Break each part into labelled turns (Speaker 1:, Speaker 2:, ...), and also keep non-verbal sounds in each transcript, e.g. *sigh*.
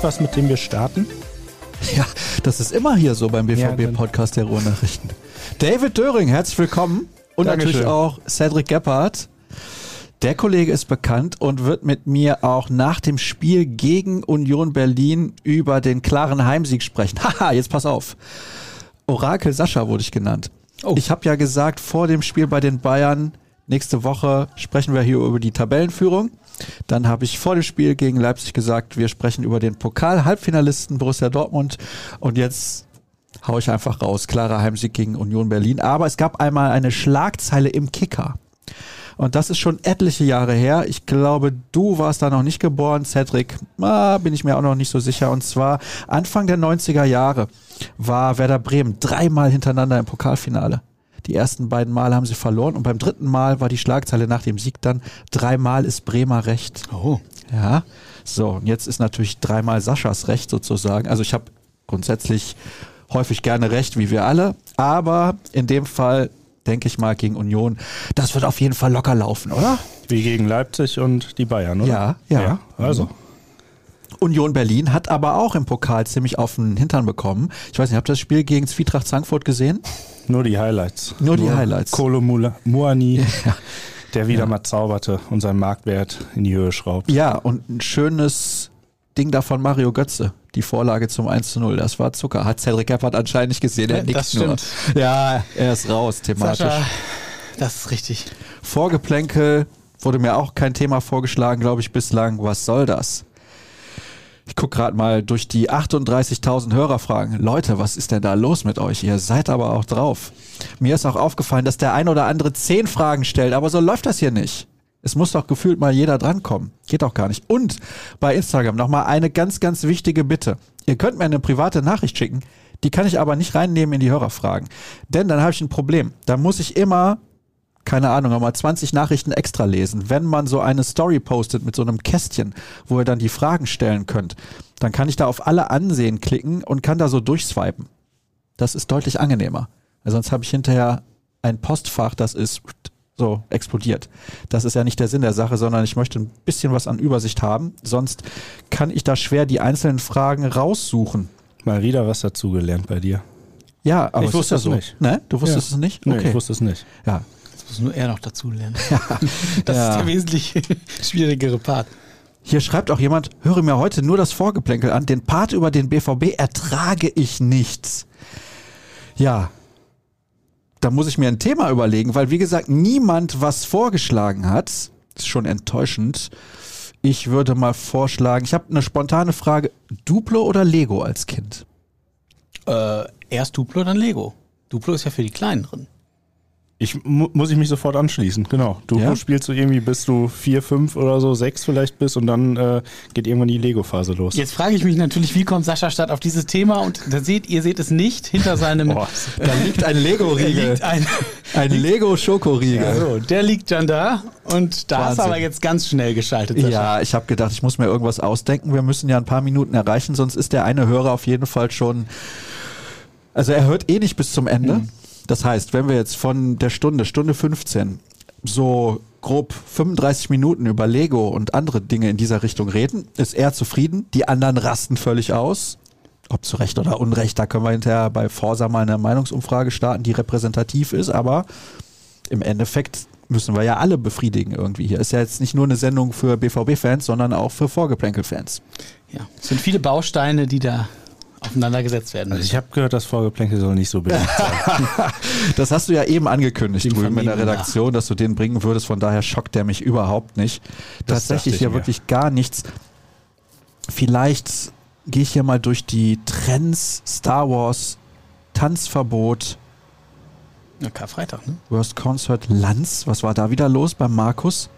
Speaker 1: Ihr habt was, mit dem wir starten?
Speaker 2: Ja, das ist immer hier so beim BVB-Podcast der Ruhrnachrichten. David Döring, herzlich willkommen. Und
Speaker 1: Dankeschön.
Speaker 2: natürlich auch Cedric Gebhardt. Der Kollege ist bekannt und wird mit mir auch nach dem Spiel gegen Union Berlin über den klaren Heimsieg sprechen. *laughs* Haha, jetzt pass auf. Orakel Sascha wurde ich genannt.
Speaker 1: Oh.
Speaker 2: Ich habe ja gesagt, vor dem Spiel bei den Bayern, nächste Woche sprechen wir hier über die Tabellenführung. Dann habe ich vor dem Spiel gegen Leipzig gesagt, wir sprechen über den Pokal-Halbfinalisten Borussia Dortmund. Und jetzt hau ich einfach raus. Klarer Heimsieg gegen Union Berlin. Aber es gab einmal eine Schlagzeile im Kicker. Und das ist schon etliche Jahre her. Ich glaube, du warst da noch nicht geboren, Cedric. Ah, bin ich mir auch noch nicht so sicher. Und zwar Anfang der 90er Jahre war Werder Bremen dreimal hintereinander im Pokalfinale. Die ersten beiden Mal haben sie verloren und beim dritten Mal war die Schlagzeile nach dem Sieg dann dreimal ist Bremer recht.
Speaker 1: Oh.
Speaker 2: Ja, so, und jetzt ist natürlich dreimal Saschas Recht sozusagen. Also ich habe grundsätzlich häufig gerne Recht, wie wir alle, aber in dem Fall denke ich mal gegen Union, das wird auf jeden Fall locker laufen, oder?
Speaker 1: Wie gegen Leipzig und die Bayern, oder?
Speaker 2: Ja, ja.
Speaker 1: also.
Speaker 2: Union Berlin hat aber auch im Pokal ziemlich auf den Hintern bekommen. Ich weiß nicht, habt ihr das Spiel gegen Zwietracht Frankfurt gesehen?
Speaker 1: Nur die Highlights.
Speaker 2: Nur die Highlights.
Speaker 1: Kolo Muani,
Speaker 2: Ja.
Speaker 1: der wieder
Speaker 2: Ja.
Speaker 1: mal zauberte und seinen Marktwert in die Höhe schraubt.
Speaker 2: Ja, und ein schönes Ding da von Mario Götze. Die Vorlage zum 1 zu 0. Das war Zucker. Hat Cedric Gebhardt anscheinend nicht gesehen. Er
Speaker 3: Ja,
Speaker 2: nickt nur. Ja, er ist raus thematisch.
Speaker 3: Sascha, das ist richtig.
Speaker 2: Vorgeplänkel wurde mir auch kein Thema vorgeschlagen, glaube ich, bislang. Was soll das? Ich gucke gerade mal durch die 38.000 Hörerfragen. Leute, was ist denn da los mit euch? Ihr seid aber auch drauf. Mir ist auch aufgefallen, dass der ein oder andere zehn Fragen stellt, aber so läuft das hier nicht. Es muss doch gefühlt mal jeder drankommen. Geht doch gar nicht. Und bei Instagram nochmal eine ganz, ganz wichtige Bitte. Ihr könnt mir eine private Nachricht schicken, die kann ich aber nicht reinnehmen in die Hörerfragen. Denn dann habe ich ein Problem. Da muss ich immer keine Ahnung, nochmal 20 Nachrichten extra lesen. Wenn man so eine Story postet mit so einem Kästchen, wo ihr dann die Fragen stellen könnt, dann kann ich da auf alle Ansehen klicken und kann da so durchswipen. Das ist deutlich angenehmer. Weil sonst habe ich hinterher ein Postfach, das ist so explodiert. Das ist ja nicht der Sinn der Sache, sondern ich möchte ein bisschen was an Übersicht haben. Sonst kann ich da schwer die einzelnen Fragen raussuchen.
Speaker 1: Mal wieder was dazugelernt bei dir.
Speaker 2: Ja, aber
Speaker 1: Ich wusste es
Speaker 2: so.
Speaker 1: nicht.
Speaker 2: Ne? Du wusstest
Speaker 1: Ja.
Speaker 2: es nicht?
Speaker 1: Nee,
Speaker 2: Okay.
Speaker 1: ich wusste es nicht.
Speaker 2: ja.
Speaker 3: Das muss nur er noch dazu lernen. *laughs* Das
Speaker 2: Ja.
Speaker 3: ist der wesentlich *laughs* schwierigere Part.
Speaker 2: Hier schreibt auch jemand, höre mir heute nur das Vorgeplänkel an. Den Part über den BVB ertrage ich nicht. Ja, da muss ich mir ein Thema überlegen, weil wie gesagt, niemand was vorgeschlagen hat. Ist schon enttäuschend. Ich würde mal vorschlagen, ich habe eine spontane Frage. Duplo oder Lego als Kind?
Speaker 3: Äh, erst Duplo, dann Lego. Duplo ist ja für die Kleineren.
Speaker 1: Ich mu muss ich mich sofort anschließen, genau. Du
Speaker 2: Ja?
Speaker 1: spielst so irgendwie, bis du vier, fünf oder so, sechs vielleicht bist und dann äh, geht irgendwann die Lego-Phase los.
Speaker 3: Jetzt frage ich mich natürlich, wie kommt Sascha Stadt auf dieses Thema? Und da seht, ihr seht es nicht, hinter seinem *laughs*
Speaker 1: Boah.
Speaker 2: Da liegt ein Lego-Riegel.
Speaker 3: ein, *laughs*
Speaker 2: Ein Lego-Schokoriegel.
Speaker 3: so, der liegt dann da und da hast du
Speaker 2: Wahnsinn.
Speaker 3: aber jetzt ganz schnell geschaltet, Sascha.
Speaker 2: Ja, ich habe gedacht, ich muss mir irgendwas ausdenken. Wir müssen ja ein paar Minuten erreichen, sonst ist der eine Hörer auf jeden Fall schon. Also er hört eh nicht bis zum Ende. Das heißt, wenn wir jetzt von der Stunde, Stunde 15, so grob 35 Minuten über Lego und andere Dinge in dieser Richtung reden, ist er zufrieden. Die anderen rasten völlig aus. Ob zu Recht oder Unrecht, da können wir hinterher bei Forsa mal eine Meinungsumfrage starten, die repräsentativ ist, aber im Endeffekt müssen wir ja alle befriedigen irgendwie hier. Ist ja jetzt nicht nur eine Sendung für BVB-Fans, sondern auch für Vorgeplänkel-Fans.
Speaker 3: Ja, es sind viele Bausteine, die da aufeinander gesetzt werden
Speaker 1: Also
Speaker 3: müssen.
Speaker 1: ich habe gehört, das Vorgeplänkel soll nicht so beliebt sein. *laughs*
Speaker 2: Das hast du ja eben angekündigt drüben in der
Speaker 3: nach.
Speaker 2: Redaktion, dass du den bringen würdest. Von daher schockt der mich überhaupt nicht.
Speaker 1: Das
Speaker 2: Tatsächlich
Speaker 1: mir.
Speaker 2: wirklich gar nichts. Vielleicht gehe ich hier mal durch die Trends Star Wars, Tanzverbot,
Speaker 3: Ja, Karfreitag, ne?
Speaker 2: Worst Concert Lanz. Was war da wieder los beim Markus?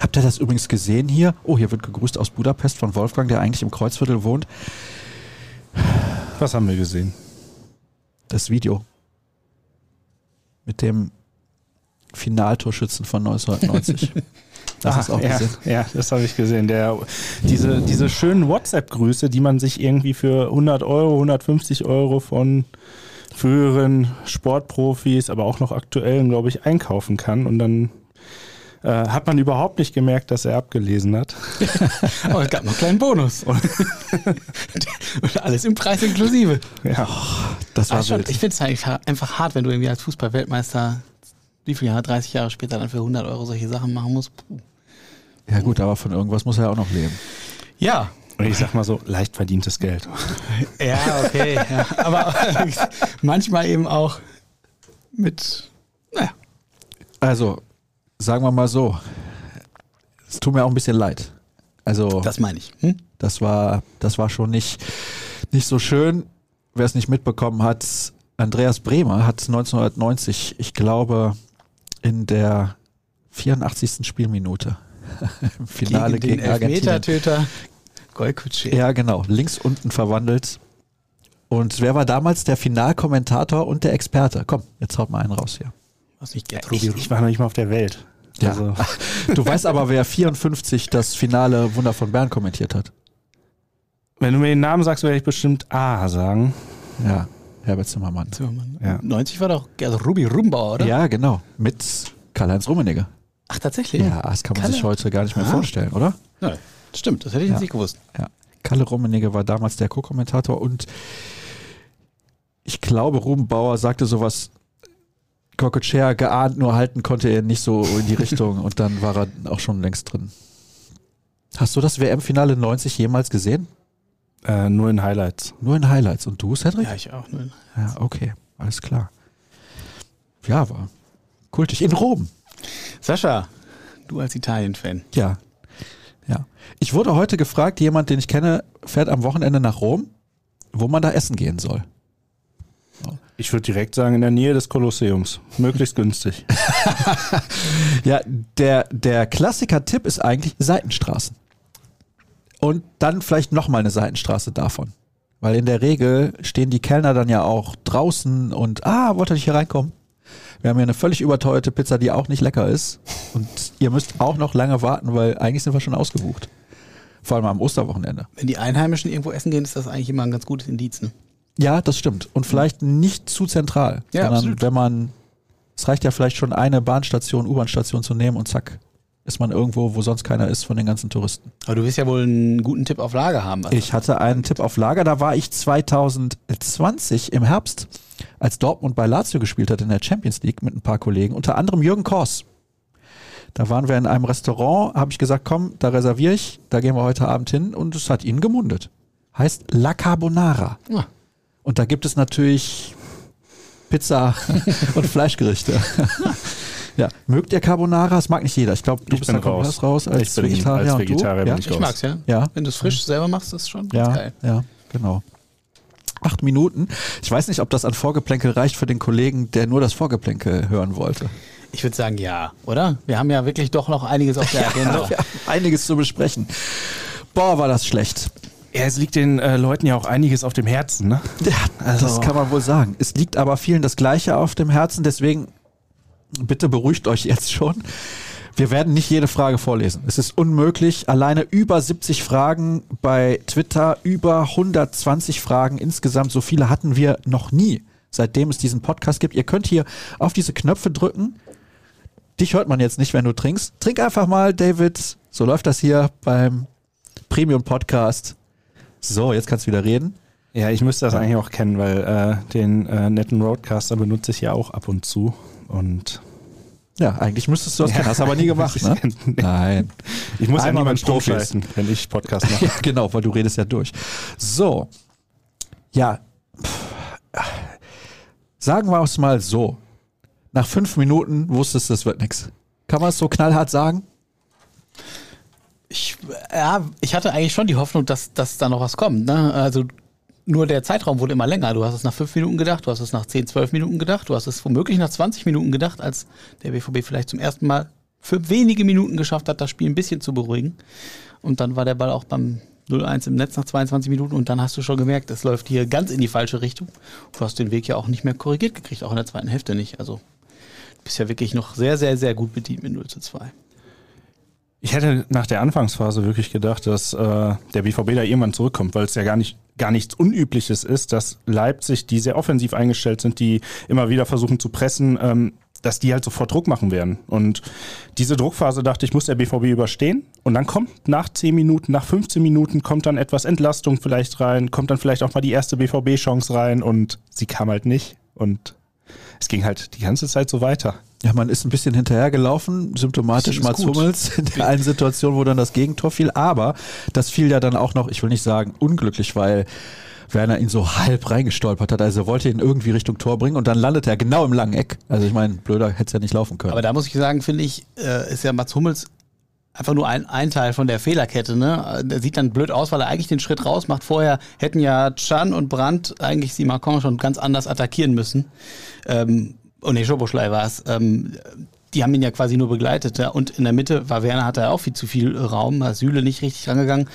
Speaker 2: Habt ihr das übrigens gesehen hier? Oh, hier wird gegrüßt aus Budapest von Wolfgang, der eigentlich im Kreuzviertel wohnt.
Speaker 1: Was haben wir gesehen?
Speaker 2: Das Video. Mit dem Finaltorschützen von 1990. *laughs* Das
Speaker 1: Ah,
Speaker 2: auch
Speaker 1: ja,
Speaker 2: gesehen.
Speaker 1: ja, das habe ich gesehen. Der, diese, diese schönen WhatsApp-Grüße, die man sich irgendwie für 100 Euro, 150 Euro von früheren Sportprofis, aber auch noch aktuellen, glaube ich, einkaufen kann und dann Äh, hat man überhaupt nicht gemerkt, dass er abgelesen hat. *laughs*
Speaker 3: Aber es gab noch einen kleinen Bonus. *laughs* Und alles im Preis inklusive.
Speaker 1: Ja.
Speaker 2: Das war
Speaker 3: Also schon, ich finde es eigentlich einfach hart, wenn du irgendwie als Fußball-Weltmeister, wie viele Jahre, 30 Jahre später dann für 100 Euro solche Sachen machen musst. Puh.
Speaker 2: Ja gut, aber von irgendwas muss er ja auch noch leben.
Speaker 3: Ja,
Speaker 1: Und ich sag mal so, leicht verdientes Geld. *laughs*
Speaker 3: Ja, okay. ja. Aber manchmal eben auch mit, naja,
Speaker 2: Also, sagen wir mal so, es tut mir auch ein bisschen leid. Also,
Speaker 3: das meine ich. Hm?
Speaker 2: das war, das war schon nicht, nicht so schön. Wer es nicht mitbekommen hat, Andreas Bremer hat 1990, ich glaube, in der 84. Spielminute *laughs* im Finale
Speaker 3: gegen
Speaker 2: gegen,
Speaker 3: den
Speaker 2: Argentinien.
Speaker 3: Elfmetertöter Golkutsche.
Speaker 2: Ja, genau, links unten verwandelt. Und wer war damals der Finalkommentator und der Experte? Komm, jetzt haut mal einen raus hier.
Speaker 3: Was nicht
Speaker 1: Ich,
Speaker 3: Ruby.
Speaker 1: ich war noch nicht mal auf der Welt.
Speaker 2: Ja.
Speaker 1: Also, *laughs*
Speaker 2: Du weißt aber, wer 54 das Finale Wunder von Bern kommentiert hat.
Speaker 1: wenn du mir den Namen sagst, werde ich bestimmt A sagen.
Speaker 2: Ja, Herbert Zimmermann.
Speaker 3: Zimmermann.
Speaker 1: Ja.
Speaker 3: 90 war doch Gerd Ruby Rumbauer, oder?
Speaker 2: Ja, genau. Mit Karl-Heinz Rummenigge.
Speaker 3: Ach, tatsächlich?
Speaker 2: Ja, das kann man
Speaker 3: Kalle.
Speaker 2: sich heute gar nicht mehr
Speaker 3: Ah.
Speaker 2: vorstellen, oder?
Speaker 3: Ja, stimmt, das hätte ich
Speaker 2: Ja.
Speaker 3: nicht gewusst.
Speaker 2: Ja. Kalle Rummenigge war damals der Co-Kommentator und ich glaube, Ruben Bauer sagte sowas, Cocochea geahnt, nur halten konnte er nicht so in die Richtung *laughs* und dann war er auch schon längst drin. Hast du das WM-Finale 90 jemals gesehen?
Speaker 1: Äh, nur in Highlights.
Speaker 2: Nur in Highlights. Und du, Cedric?
Speaker 3: Ja, ich auch. Ne?
Speaker 2: Ja, okay, alles klar. Ja, war kultig. In Rom.
Speaker 3: Sascha, du als Italien-Fan.
Speaker 2: Ja. Ja. Ich wurde heute gefragt, jemand, den ich kenne, fährt am Wochenende nach Rom, wo man da essen gehen soll.
Speaker 1: Ich würde direkt sagen, in der Nähe des Kolosseums. Möglichst günstig. *laughs*
Speaker 2: Ja, der, der Klassiker-Tipp ist eigentlich Seitenstraßen. Und dann vielleicht nochmal eine Seitenstraße davon. Weil in der Regel stehen die Kellner dann ja auch draußen und, ah, wollt ihr nicht hier reinkommen? Wir haben hier eine völlig überteuerte Pizza, die auch nicht lecker ist. Und ihr müsst auch noch lange warten, weil eigentlich sind wir schon ausgebucht. Vor allem am Osterwochenende.
Speaker 3: Wenn die Einheimischen irgendwo essen gehen, ist das eigentlich immer ein ganz gutes Indiz. Ne?
Speaker 2: Ja, das stimmt. Und vielleicht nicht zu zentral.
Speaker 3: Ja,
Speaker 2: sondern
Speaker 3: absolut.
Speaker 2: wenn man, es reicht ja vielleicht schon eine Bahnstation, U-Bahn-Station zu nehmen und zack, ist man irgendwo, wo sonst keiner ist von den ganzen Touristen.
Speaker 3: Aber du wirst ja wohl einen guten Tipp auf Lager haben. Also.
Speaker 2: Ich hatte einen Tipp auf Lager, da war ich 2020 im Herbst, als Dortmund bei Lazio gespielt hat in der Champions League mit ein paar Kollegen, unter anderem Jürgen Kors. Da waren wir in einem Restaurant, habe ich gesagt, komm, da reserviere ich, da gehen wir heute Abend hin und es hat ihn gemundet. Heißt La Carbonara.
Speaker 3: Ah.
Speaker 2: Und da gibt es natürlich Pizza *laughs* und Fleischgerichte. ja, mögt ihr Carbonara? Das mag nicht jeder. Ich glaube, du
Speaker 1: Ich
Speaker 2: bist
Speaker 1: bin
Speaker 2: da komplett
Speaker 1: raus.
Speaker 2: raus als
Speaker 1: Ich bin
Speaker 2: Vegetarier.
Speaker 1: als
Speaker 2: und du?
Speaker 1: Vegetarier bin
Speaker 2: ja?
Speaker 1: ich
Speaker 3: Ich
Speaker 1: raus.
Speaker 3: mag's, ja.
Speaker 2: Ja.
Speaker 3: Wenn du es frisch selber machst, ist schon
Speaker 2: Ja,
Speaker 3: geil.
Speaker 2: ja, genau. Acht Minuten. Ich weiß nicht, ob das an Vorgeplänkel reicht für den Kollegen, der nur das Vorgeplänkel hören wollte.
Speaker 3: Ich würde sagen, ja, oder? Wir haben ja wirklich doch noch einiges auf der *laughs* Agenda.
Speaker 2: Ja, einiges zu besprechen. Boah, war das schlecht.
Speaker 1: Ja, es liegt den äh, Leuten ja auch einiges auf dem Herzen, ne?
Speaker 2: Ja,
Speaker 1: Also-
Speaker 2: das kann man wohl sagen. Es liegt aber vielen das Gleiche auf dem Herzen, deswegen bitte beruhigt euch jetzt schon. Wir werden nicht jede Frage vorlesen. Es ist unmöglich. Alleine über 70 Fragen bei Twitter, über 120 Fragen insgesamt. So viele hatten wir noch nie, seitdem es diesen Podcast gibt. Ihr könnt hier auf diese Knöpfe drücken. Dich hört man jetzt nicht, wenn du trinkst. Trink einfach mal, David. So läuft das hier beim Premium Podcast. So, jetzt kannst du wieder reden.
Speaker 1: Ja, ich müsste das eigentlich auch kennen, weil äh, den äh, netten Roadcaster benutze ich ja auch ab und zu. Und
Speaker 2: Ja, eigentlich müsstest du das kennen, hast aber nie *laughs* gemacht, ne? Nein.
Speaker 1: ich muss ja
Speaker 2: Einmal
Speaker 1: niemanden
Speaker 2: mit Profis.
Speaker 1: umschalten, wenn ich Podcast *laughs* mache.
Speaker 2: Ja, genau, weil du redest ja durch. So. Ja. Sagen wir es mal so. Nach fünf Minuten wusstest du, es wird nichts. Kann man es so knallhart sagen?
Speaker 3: Ich, ja, ich hatte eigentlich schon die Hoffnung, dass, dass da noch was kommt. Ne? Also nur der Zeitraum wurde immer länger. Du hast es nach fünf Minuten gedacht, du hast es nach 10, 12 Minuten gedacht, du hast es womöglich nach 20 Minuten gedacht, als der BVB vielleicht zum ersten Mal für wenige Minuten geschafft hat, das Spiel ein bisschen zu beruhigen. Und dann war der Ball auch beim 0-1 im Netz nach 22 Minuten und dann hast du schon gemerkt, es läuft hier ganz in die falsche Richtung. Du hast den Weg ja auch nicht mehr korrigiert gekriegt, auch in der zweiten Hälfte nicht. Also du bist ja wirklich noch sehr, sehr, sehr gut bedient mit 0 zu 2.
Speaker 1: Ich hätte nach der Anfangsphase wirklich gedacht, dass äh, der BVB da irgendwann zurückkommt, weil es ja gar nicht gar nichts Unübliches ist, dass Leipzig, die sehr offensiv eingestellt sind, die immer wieder versuchen zu pressen, ähm, dass die halt sofort Druck machen werden. Und diese Druckphase dachte ich, muss der BVB überstehen. Und dann kommt nach 10 Minuten, nach 15 Minuten kommt dann etwas Entlastung vielleicht rein, kommt dann vielleicht auch mal die erste BVB-Chance rein und sie kam halt nicht. Und es ging halt die ganze Zeit so weiter.
Speaker 2: Ja, man ist ein bisschen hinterhergelaufen, symptomatisch Mats Hummels in der einen Situation, wo dann das Gegentor fiel. Aber das fiel ja dann auch noch, ich will nicht sagen unglücklich, weil Werner ihn so halb reingestolpert hat. Also er wollte ihn irgendwie Richtung Tor bringen und dann landet er genau im langen Eck. Also ich meine, blöder hätte es ja nicht laufen können.
Speaker 3: Aber da muss ich sagen, finde ich, äh, ist ja Mats Hummels einfach nur ein, ein Teil von der Fehlerkette. Ne? Der sieht dann blöd aus, weil er eigentlich den Schritt raus macht. Vorher hätten ja Chan und Brandt eigentlich Simakon schon ganz anders attackieren müssen. Ähm, und nee, Schoboschlei war es. Ähm, die haben ihn ja quasi nur begleitet. Ja? Und in der Mitte war Werner, hatte er auch viel zu viel Raum, war Süle nicht richtig rangegangen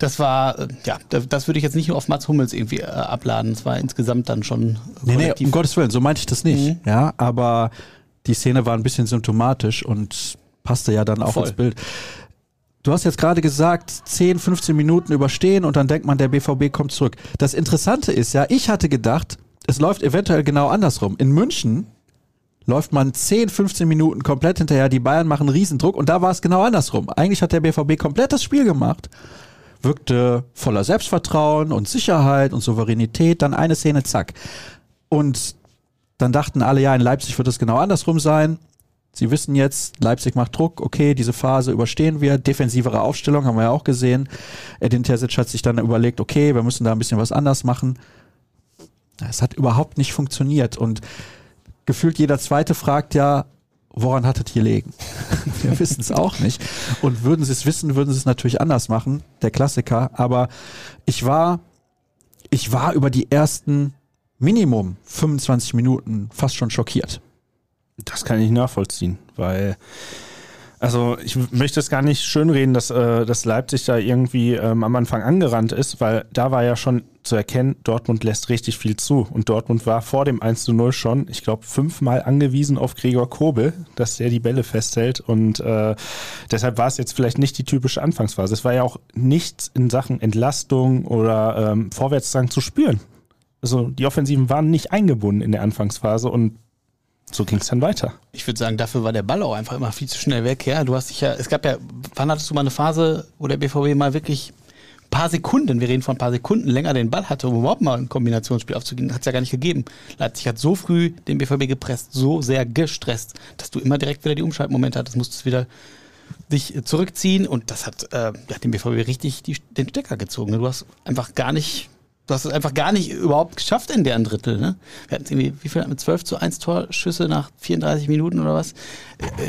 Speaker 3: das war, äh, ja, das würde ich jetzt nicht nur auf Mats Hummels irgendwie äh, abladen. Das war insgesamt dann schon.
Speaker 2: Nee, nee, um Gottes Willen, so meinte ich das nicht. Mhm. Ja, aber die Szene war ein bisschen symptomatisch und passte ja dann auch Voll. ins Bild. Du hast jetzt gerade gesagt, 10, 15 Minuten überstehen und dann denkt man, der BVB kommt zurück. Das Interessante ist ja, ich hatte gedacht, es läuft eventuell genau andersrum. In München läuft man 10, 15 Minuten komplett hinterher, die Bayern machen Riesendruck und da war es genau andersrum. Eigentlich hat der BVB komplett das Spiel gemacht wirkte voller Selbstvertrauen und Sicherheit und Souveränität. Dann eine Szene, zack. Und dann dachten alle, ja, in Leipzig wird es genau andersrum sein. Sie wissen jetzt, Leipzig macht Druck, okay, diese Phase überstehen wir. Defensivere Aufstellung haben wir ja auch gesehen. Edin Terzic hat sich dann überlegt, okay, wir müssen da ein bisschen was anders machen. Es hat überhaupt nicht funktioniert und gefühlt jeder Zweite fragt ja, woran hat es hier liegen? *laughs* Wir wissen es auch nicht. Und würden sie es wissen, würden sie es natürlich anders machen, der Klassiker. Aber ich war, ich war über die ersten Minimum 25 Minuten fast schon schockiert.
Speaker 1: Das kann ich nachvollziehen, weil also ich möchte es gar nicht schönreden, dass, äh, dass Leipzig da irgendwie ähm, am Anfang angerannt ist, weil da war ja schon zu erkennen, Dortmund lässt richtig viel zu. Und Dortmund war vor dem 1 zu 0 schon, ich glaube, fünfmal angewiesen auf Gregor Kobel, dass der die Bälle festhält. Und äh, deshalb war es jetzt vielleicht nicht die typische Anfangsphase. Es war ja auch nichts in Sachen Entlastung oder ähm, Vorwärtsdrang zu spüren. Also die Offensiven waren nicht eingebunden in der Anfangsphase und so ging es dann weiter.
Speaker 3: Ich würde sagen, dafür war der Ball auch einfach immer viel zu schnell weg. Ja, du hast dich ja, es gab ja, wann hattest du mal eine Phase, wo der BVB mal wirklich ein paar Sekunden, wir reden von ein paar Sekunden länger den Ball hatte, um überhaupt mal ein Kombinationsspiel aufzugehen, hat es ja gar nicht gegeben. Leipzig hat so früh den BVB gepresst, so sehr gestresst, dass du immer direkt wieder die Umschaltmomente hattest, musstest wieder dich zurückziehen und das hat äh, dem BVB richtig die, den Stecker gezogen. Du hast einfach gar nicht Du hast es einfach gar nicht überhaupt geschafft in deren Drittel. Ne? Wir hatten irgendwie, wie viel mit 12 zu 1 Torschüsse nach 34 Minuten oder was?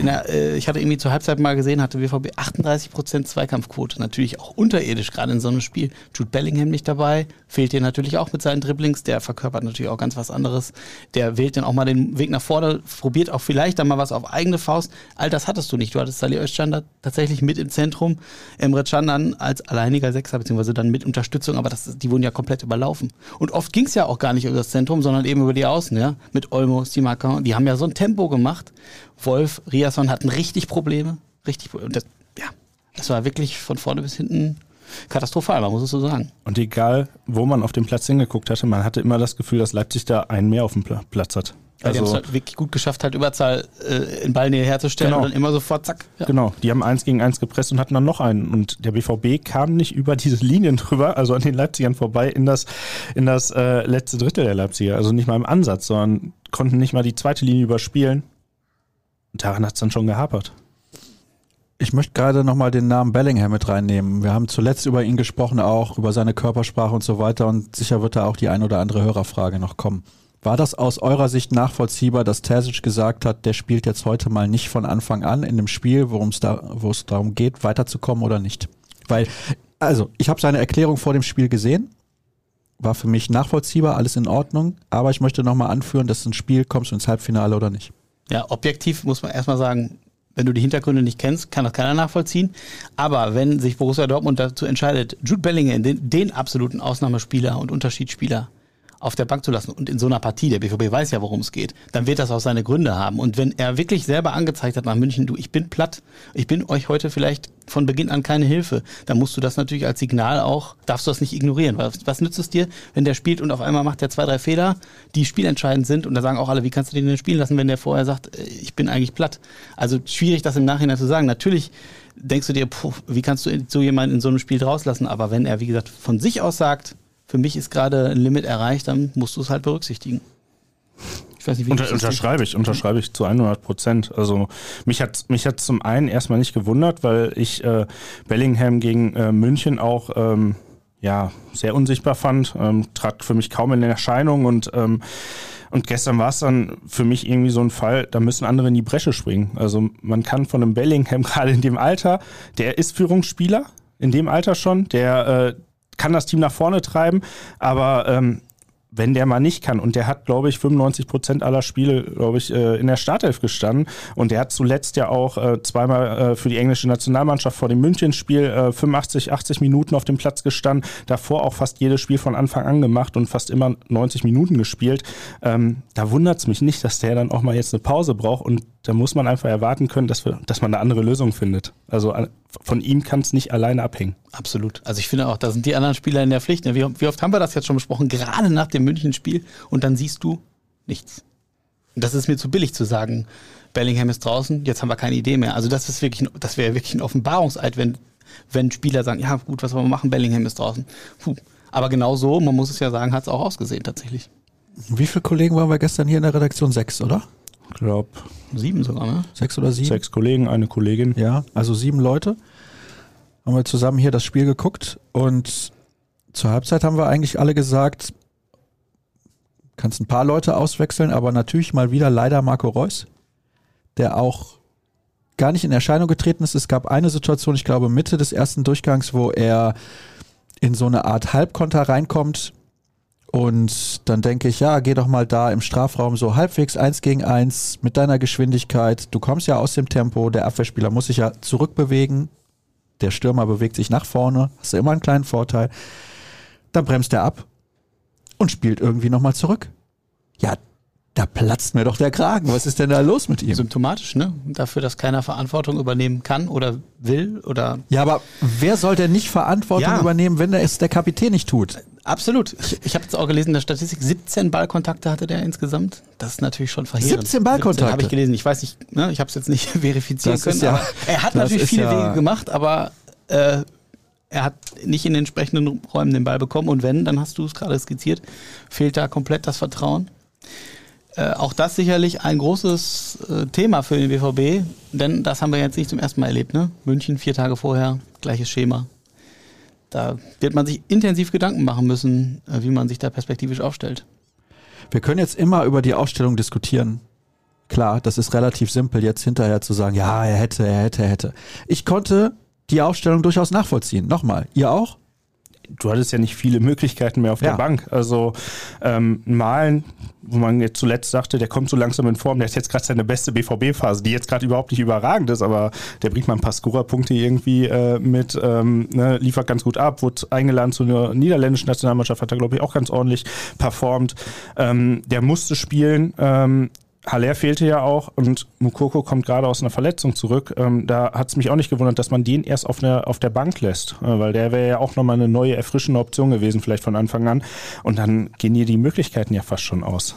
Speaker 3: Der, äh, ich hatte irgendwie zur Halbzeit mal gesehen, hatte BVB 38% Zweikampfquote. Natürlich auch unterirdisch, gerade in so einem Spiel. Jude Bellingham nicht dabei, fehlt dir natürlich auch mit seinen Dribblings. Der verkörpert natürlich auch ganz was anderes. Der wählt dann auch mal den Weg nach vorne, probiert auch vielleicht dann mal was auf eigene Faust. All das hattest du nicht. Du hattest Salih Özcan tatsächlich mit im Zentrum. Emre Can dann als alleiniger Sechser, beziehungsweise dann mit Unterstützung, aber das, die wurden ja komplett überlaufen. Und oft ging es ja auch gar nicht über das Zentrum, sondern eben über die Außen, ja. Mit Olmo, Simakan. Die haben ja so ein Tempo gemacht. Wolf, Riasson hatten richtig Probleme. Richtig, und das, ja, das war wirklich von vorne bis hinten katastrophal, man muss es so sagen.
Speaker 1: Und egal, wo man auf dem Platz hingeguckt hatte, man hatte immer das Gefühl, dass Leipzig da einen mehr auf dem Platz hat.
Speaker 3: Ja, also, die haben es halt wirklich gut geschafft, halt Überzahl äh, in Ballnähe herzustellen genau. und dann immer sofort zack.
Speaker 1: Ja. Genau, die haben eins gegen eins gepresst und hatten dann noch einen. Und der BVB kam nicht über diese Linien *laughs* drüber, also an den Leipzigern vorbei, in das, in das äh, letzte Drittel der Leipziger. Also nicht mal im Ansatz, sondern konnten nicht mal die zweite Linie überspielen. Und daran hat es dann schon gehapert.
Speaker 2: Ich möchte gerade nochmal den Namen Bellingham mit reinnehmen. Wir haben zuletzt über ihn gesprochen, auch über seine Körpersprache und so weiter. Und sicher wird da auch die ein oder andere Hörerfrage noch kommen. War das aus eurer Sicht nachvollziehbar, dass Terzic gesagt hat, der spielt jetzt heute mal nicht von Anfang an in dem Spiel, da, wo es darum geht, weiterzukommen oder nicht? Weil, also, ich habe seine Erklärung vor dem Spiel gesehen, war für mich nachvollziehbar, alles in Ordnung, aber ich möchte nochmal anführen, dass ein Spiel kommst du ins Halbfinale oder nicht.
Speaker 3: Ja, objektiv muss man erstmal sagen, wenn du die Hintergründe nicht kennst, kann das keiner nachvollziehen. Aber wenn sich Borussia Dortmund dazu entscheidet, Jude Bellingham, den, den absoluten Ausnahmespieler und Unterschiedsspieler auf der Bank zu lassen. Und in so einer Partie, der BVB weiß ja, worum es geht, dann wird das auch seine Gründe haben. Und wenn er wirklich selber angezeigt hat nach München, du, ich bin platt, ich bin euch heute vielleicht von Beginn an keine Hilfe, dann musst du das natürlich als Signal auch, darfst du das nicht ignorieren. Was, was nützt es dir, wenn der spielt und auf einmal macht er zwei, drei Fehler, die spielentscheidend sind und da sagen auch alle, wie kannst du den denn spielen lassen, wenn der vorher sagt, äh, ich bin eigentlich platt. Also schwierig, das im Nachhinein zu sagen. Natürlich denkst du dir, puh, wie kannst du so jemanden in so einem Spiel rauslassen, aber wenn er, wie gesagt, von sich aus sagt, für mich ist gerade ein Limit erreicht, dann musst du es halt berücksichtigen.
Speaker 1: Ich weiß nicht, wie Unter, unterschreibe ich, unterschreibe ich zu 100 Prozent. Also mich hat mich hat zum einen erstmal nicht gewundert, weil ich äh, Bellingham gegen äh, München auch ähm, ja sehr unsichtbar fand, ähm, trat für mich kaum in Erscheinung und ähm, und gestern war es dann für mich irgendwie so ein Fall, da müssen andere in die Bresche springen. Also man kann von einem Bellingham *laughs* gerade in dem Alter, der ist Führungsspieler, in dem Alter schon, der äh, kann das Team nach vorne treiben, aber ähm, wenn der mal nicht kann. Und der hat, glaube ich, 95 Prozent aller Spiele, glaube ich, äh, in der Startelf gestanden. Und der hat zuletzt ja auch äh, zweimal äh, für die englische Nationalmannschaft vor dem Münchenspiel 85, 80 Minuten auf dem Platz gestanden. Davor auch fast jedes Spiel von Anfang an gemacht und fast immer 90 Minuten gespielt. Ähm, da wundert es mich nicht, dass der dann auch mal jetzt eine Pause braucht. Und da muss man einfach erwarten können, dass, wir, dass man eine andere Lösung findet. Also von ihm kann es nicht alleine abhängen.
Speaker 3: Absolut. Also ich finde auch, da sind die anderen Spieler in der Pflicht. Wie, wie oft haben wir das jetzt schon besprochen? Gerade nach dem München-Spiel und dann siehst du nichts. Und das ist mir zu billig zu sagen, Bellingham ist draußen, jetzt haben wir keine Idee mehr. Also das ist wirklich, das wäre wirklich ein Offenbarungseid, wenn, wenn Spieler sagen, ja gut, was wollen wir machen, Bellingham ist draußen. Puh. Aber genau so, man muss es ja sagen, hat es auch ausgesehen tatsächlich.
Speaker 2: Wie viele Kollegen waren wir gestern hier in der Redaktion? Sechs, oder?
Speaker 1: Ich glaube.
Speaker 3: Sieben sogar, ne?
Speaker 2: Sechs oder sieben?
Speaker 1: Sechs Kollegen, eine Kollegin.
Speaker 2: Ja, also sieben Leute. Haben wir zusammen hier das Spiel geguckt und zur Halbzeit haben wir eigentlich alle gesagt, kannst ein paar Leute auswechseln, aber natürlich mal wieder leider Marco Reus, der auch gar nicht in Erscheinung getreten ist. Es gab eine Situation, ich glaube Mitte des ersten Durchgangs, wo er in so eine Art Halbkonter reinkommt und dann denke ich, ja, geh doch mal da im Strafraum so halbwegs eins gegen eins mit deiner Geschwindigkeit. Du kommst ja aus dem Tempo, der Abwehrspieler muss sich ja zurückbewegen, der Stürmer bewegt sich nach vorne, hast du immer einen kleinen Vorteil. Dann bremst er ab und spielt irgendwie nochmal zurück. Ja, da platzt mir doch der Kragen. Was ist denn da los mit ihm?
Speaker 3: Symptomatisch, ne? Dafür, dass keiner Verantwortung übernehmen kann oder will oder.
Speaker 2: Ja, aber wer soll denn nicht Verantwortung ja. übernehmen, wenn es der Kapitän nicht tut?
Speaker 3: Absolut. Ich, ich habe jetzt auch gelesen in der Statistik, 17 Ballkontakte hatte der insgesamt. Das ist natürlich schon verheerend.
Speaker 2: 17 Ballkontakte?
Speaker 3: Habe ich gelesen. Ich weiß nicht, ne? ich habe es jetzt nicht *laughs* verifizieren das können. Ja, er hat natürlich viele ja Wege gemacht, aber äh, er hat nicht in den entsprechenden Räumen den Ball bekommen. Und wenn, dann hast du es gerade skizziert, fehlt da komplett das Vertrauen. Äh, auch das sicherlich ein großes äh, Thema für den BVB, denn das haben wir jetzt nicht zum ersten Mal erlebt. Ne? München vier Tage vorher, gleiches Schema. Da wird man sich intensiv Gedanken machen müssen, äh, wie man sich da perspektivisch aufstellt.
Speaker 2: Wir können jetzt immer über die Aufstellung diskutieren. Klar, das ist relativ simpel, jetzt hinterher zu sagen, ja, er hätte, er hätte, er hätte. Ich konnte die Aufstellung durchaus nachvollziehen. Nochmal, ihr auch?
Speaker 1: Du hattest ja nicht viele Möglichkeiten mehr auf ja. der Bank. Also ähm, Malen, wo man jetzt zuletzt sagte, der kommt so langsam in Form, der hat jetzt gerade seine beste BVB-Phase, die jetzt gerade überhaupt nicht überragend ist, aber der bringt mal ein paar Scorer-Punkte irgendwie äh, mit, ähm, ne, liefert ganz gut ab, wurde eingeladen zu einer niederländischen Nationalmannschaft, hat er glaube ich auch ganz ordentlich performt. Ähm, der musste spielen, ähm, Haller fehlte ja auch und Mukoko kommt gerade aus einer Verletzung zurück. Ähm, da hat es mich auch nicht gewundert, dass man den erst auf, der auf der Bank lässt, äh, weil der wäre ja auch nochmal eine neue, erfrischende Option gewesen, vielleicht von Anfang an. Und dann gehen hier die Möglichkeiten ja fast schon aus.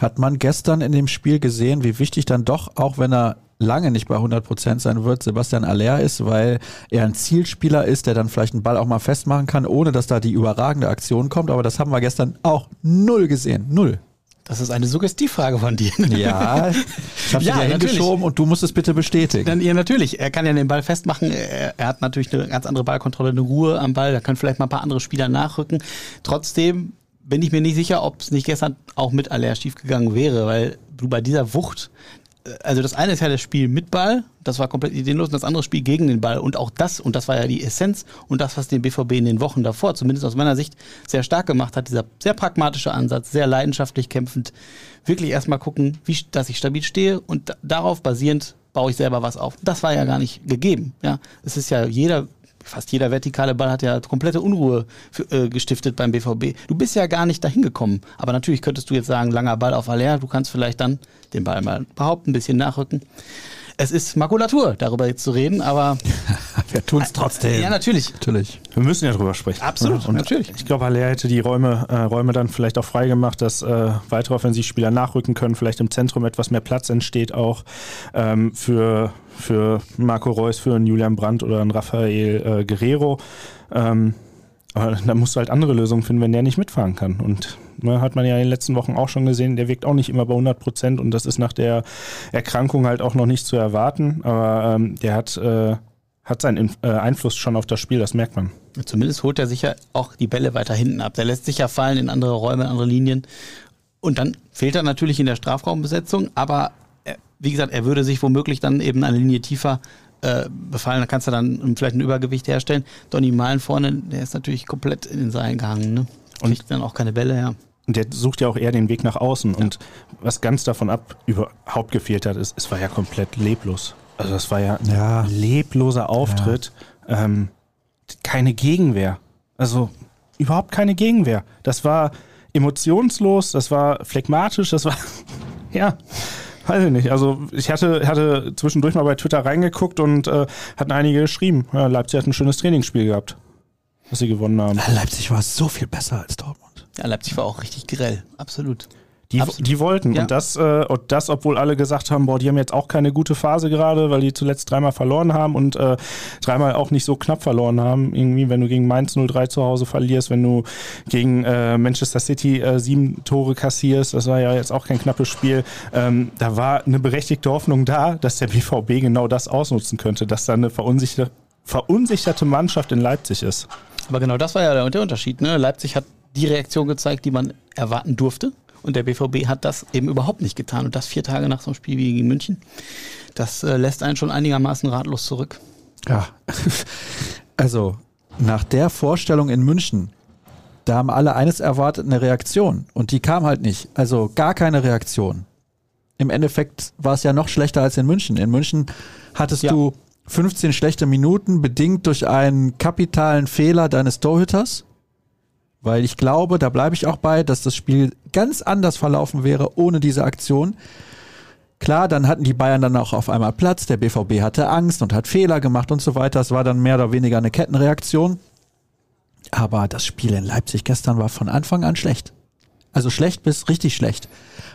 Speaker 2: Hat man gestern in dem Spiel gesehen, wie wichtig dann doch, auch wenn er lange nicht bei 100 Prozent sein wird, Sebastian Aller ist, weil er ein Zielspieler ist, der dann vielleicht einen Ball auch mal festmachen kann, ohne dass da die überragende Aktion kommt. Aber das haben wir gestern auch null gesehen. Null.
Speaker 3: Das ist eine Suggestivfrage von dir.
Speaker 2: Ja, ich habe ja, dir hingeschoben und du musst es bitte bestätigen.
Speaker 3: Dann, ja, natürlich. Er kann ja den Ball festmachen. Er, er, hat natürlich eine ganz andere Ballkontrolle, eine Ruhe am Ball. Da können vielleicht mal ein paar andere Spieler nachrücken. Trotzdem bin ich mir nicht sicher, ob es nicht gestern auch mit Aller schief gegangen wäre, weil du bei dieser Wucht also das eine ist ja das Spiel mit Ball, das war komplett ideenlos, und das andere Spiel gegen den Ball. Und auch das, und das war ja die Essenz und das, was den BVB in den Wochen davor, zumindest aus meiner Sicht, sehr stark gemacht hat, dieser sehr pragmatische Ansatz, sehr leidenschaftlich kämpfend, wirklich erstmal gucken, wie, dass ich stabil stehe und darauf basierend baue ich selber was auf. Das war ja gar nicht gegeben. Ja, es ist ja jeder fast jeder vertikale Ball hat ja komplette Unruhe für, äh, gestiftet beim BVB. Du bist ja gar nicht dahin gekommen. Aber natürlich könntest du jetzt sagen, langer Ball auf Aller, du kannst vielleicht dann den Ball mal behaupten, ein bisschen nachrücken. Es ist Makulatur, darüber jetzt zu reden, aber. *laughs*
Speaker 2: Wir tun es trotzdem.
Speaker 3: Ja, natürlich.
Speaker 2: Natürlich.
Speaker 1: Wir müssen ja drüber sprechen.
Speaker 3: Absolut,
Speaker 1: und
Speaker 3: natürlich.
Speaker 1: Ich glaube, Haller hätte die Räume, äh, Räume dann vielleicht auch freigemacht, dass äh, weitere Offensivspieler nachrücken können, vielleicht im Zentrum etwas mehr Platz entsteht auch ähm, für, für Marco Reus, für einen Julian Brandt oder einen Rafael äh, Guerrero. Ähm, aber da musst du halt andere Lösungen finden, wenn der nicht mitfahren kann. Und ne, hat man ja in den letzten Wochen auch schon gesehen, der wirkt auch nicht immer bei 100 Prozent und das ist nach der Erkrankung halt auch noch nicht zu erwarten. Aber ähm, der hat, äh, hat seinen äh, Einfluss schon auf das Spiel, das merkt man.
Speaker 3: Zumindest holt er sicher auch die Bälle weiter hinten ab. Der lässt sich ja fallen in andere Räume, in andere Linien. Und dann fehlt er natürlich in der Strafraumbesetzung, aber er, wie gesagt, er würde sich womöglich dann eben eine Linie tiefer äh, befallen. Da kannst du dann vielleicht ein Übergewicht herstellen. Donny Malen vorne, der ist natürlich komplett in den Seilen gehangen. Ne? Und Kriegt dann auch keine Bälle her.
Speaker 1: Und der sucht ja auch eher den Weg nach außen. Ja. Und was ganz davon ab überhaupt gefehlt hat, ist, es war ja komplett leblos. Also das war ja, ja. ein lebloser Auftritt. Ja. Ähm, keine Gegenwehr. Also überhaupt keine Gegenwehr. Das war emotionslos, das war phlegmatisch, das war, *laughs* ja, weiß ich nicht. Also ich hatte, hatte zwischendurch mal bei Twitter reingeguckt und äh, hatten einige geschrieben, ja, Leipzig hat ein schönes Trainingsspiel gehabt, was sie gewonnen haben.
Speaker 2: Leipzig war so viel besser als Dortmund.
Speaker 3: Ja, Leipzig war auch richtig grell, absolut.
Speaker 1: Die, die wollten. Ja. Und, das, äh, und das, obwohl alle gesagt haben, boah, die haben jetzt auch keine gute Phase gerade, weil die zuletzt dreimal verloren haben und äh, dreimal auch nicht so knapp verloren haben. Irgendwie, wenn du gegen Mainz 0-3 zu Hause verlierst, wenn du gegen äh, Manchester City äh, sieben Tore kassierst, das war ja jetzt auch kein knappes Spiel. Ähm, da war eine berechtigte Hoffnung da, dass der BVB genau das ausnutzen könnte, dass da eine verunsicherte, verunsicherte Mannschaft in Leipzig ist.
Speaker 3: Aber genau das war ja der Unterschied. Ne? Leipzig hat die Reaktion gezeigt, die man erwarten durfte. Und der BVB hat das eben überhaupt nicht getan. Und das vier Tage nach so einem Spiel wie gegen München. Das äh, lässt einen schon einigermaßen ratlos zurück.
Speaker 2: Ja, *laughs* also nach der Vorstellung in München, da haben alle eines erwartet, eine Reaktion. Und die kam halt nicht. Also gar keine Reaktion. Im Endeffekt war es ja noch schlechter als in München. In München hattest ja. du 15 schlechte Minuten, bedingt durch einen kapitalen Fehler deines Torhüters. Weil ich glaube, da bleibe ich auch bei, dass das Spiel ganz anders verlaufen wäre ohne diese Aktion. Klar, dann hatten die Bayern dann auch auf einmal Platz, der BVB hatte Angst und hat Fehler gemacht und so weiter. Es war dann mehr oder weniger eine Kettenreaktion. Aber das Spiel in Leipzig gestern war von Anfang an schlecht. Also schlecht bis richtig schlecht.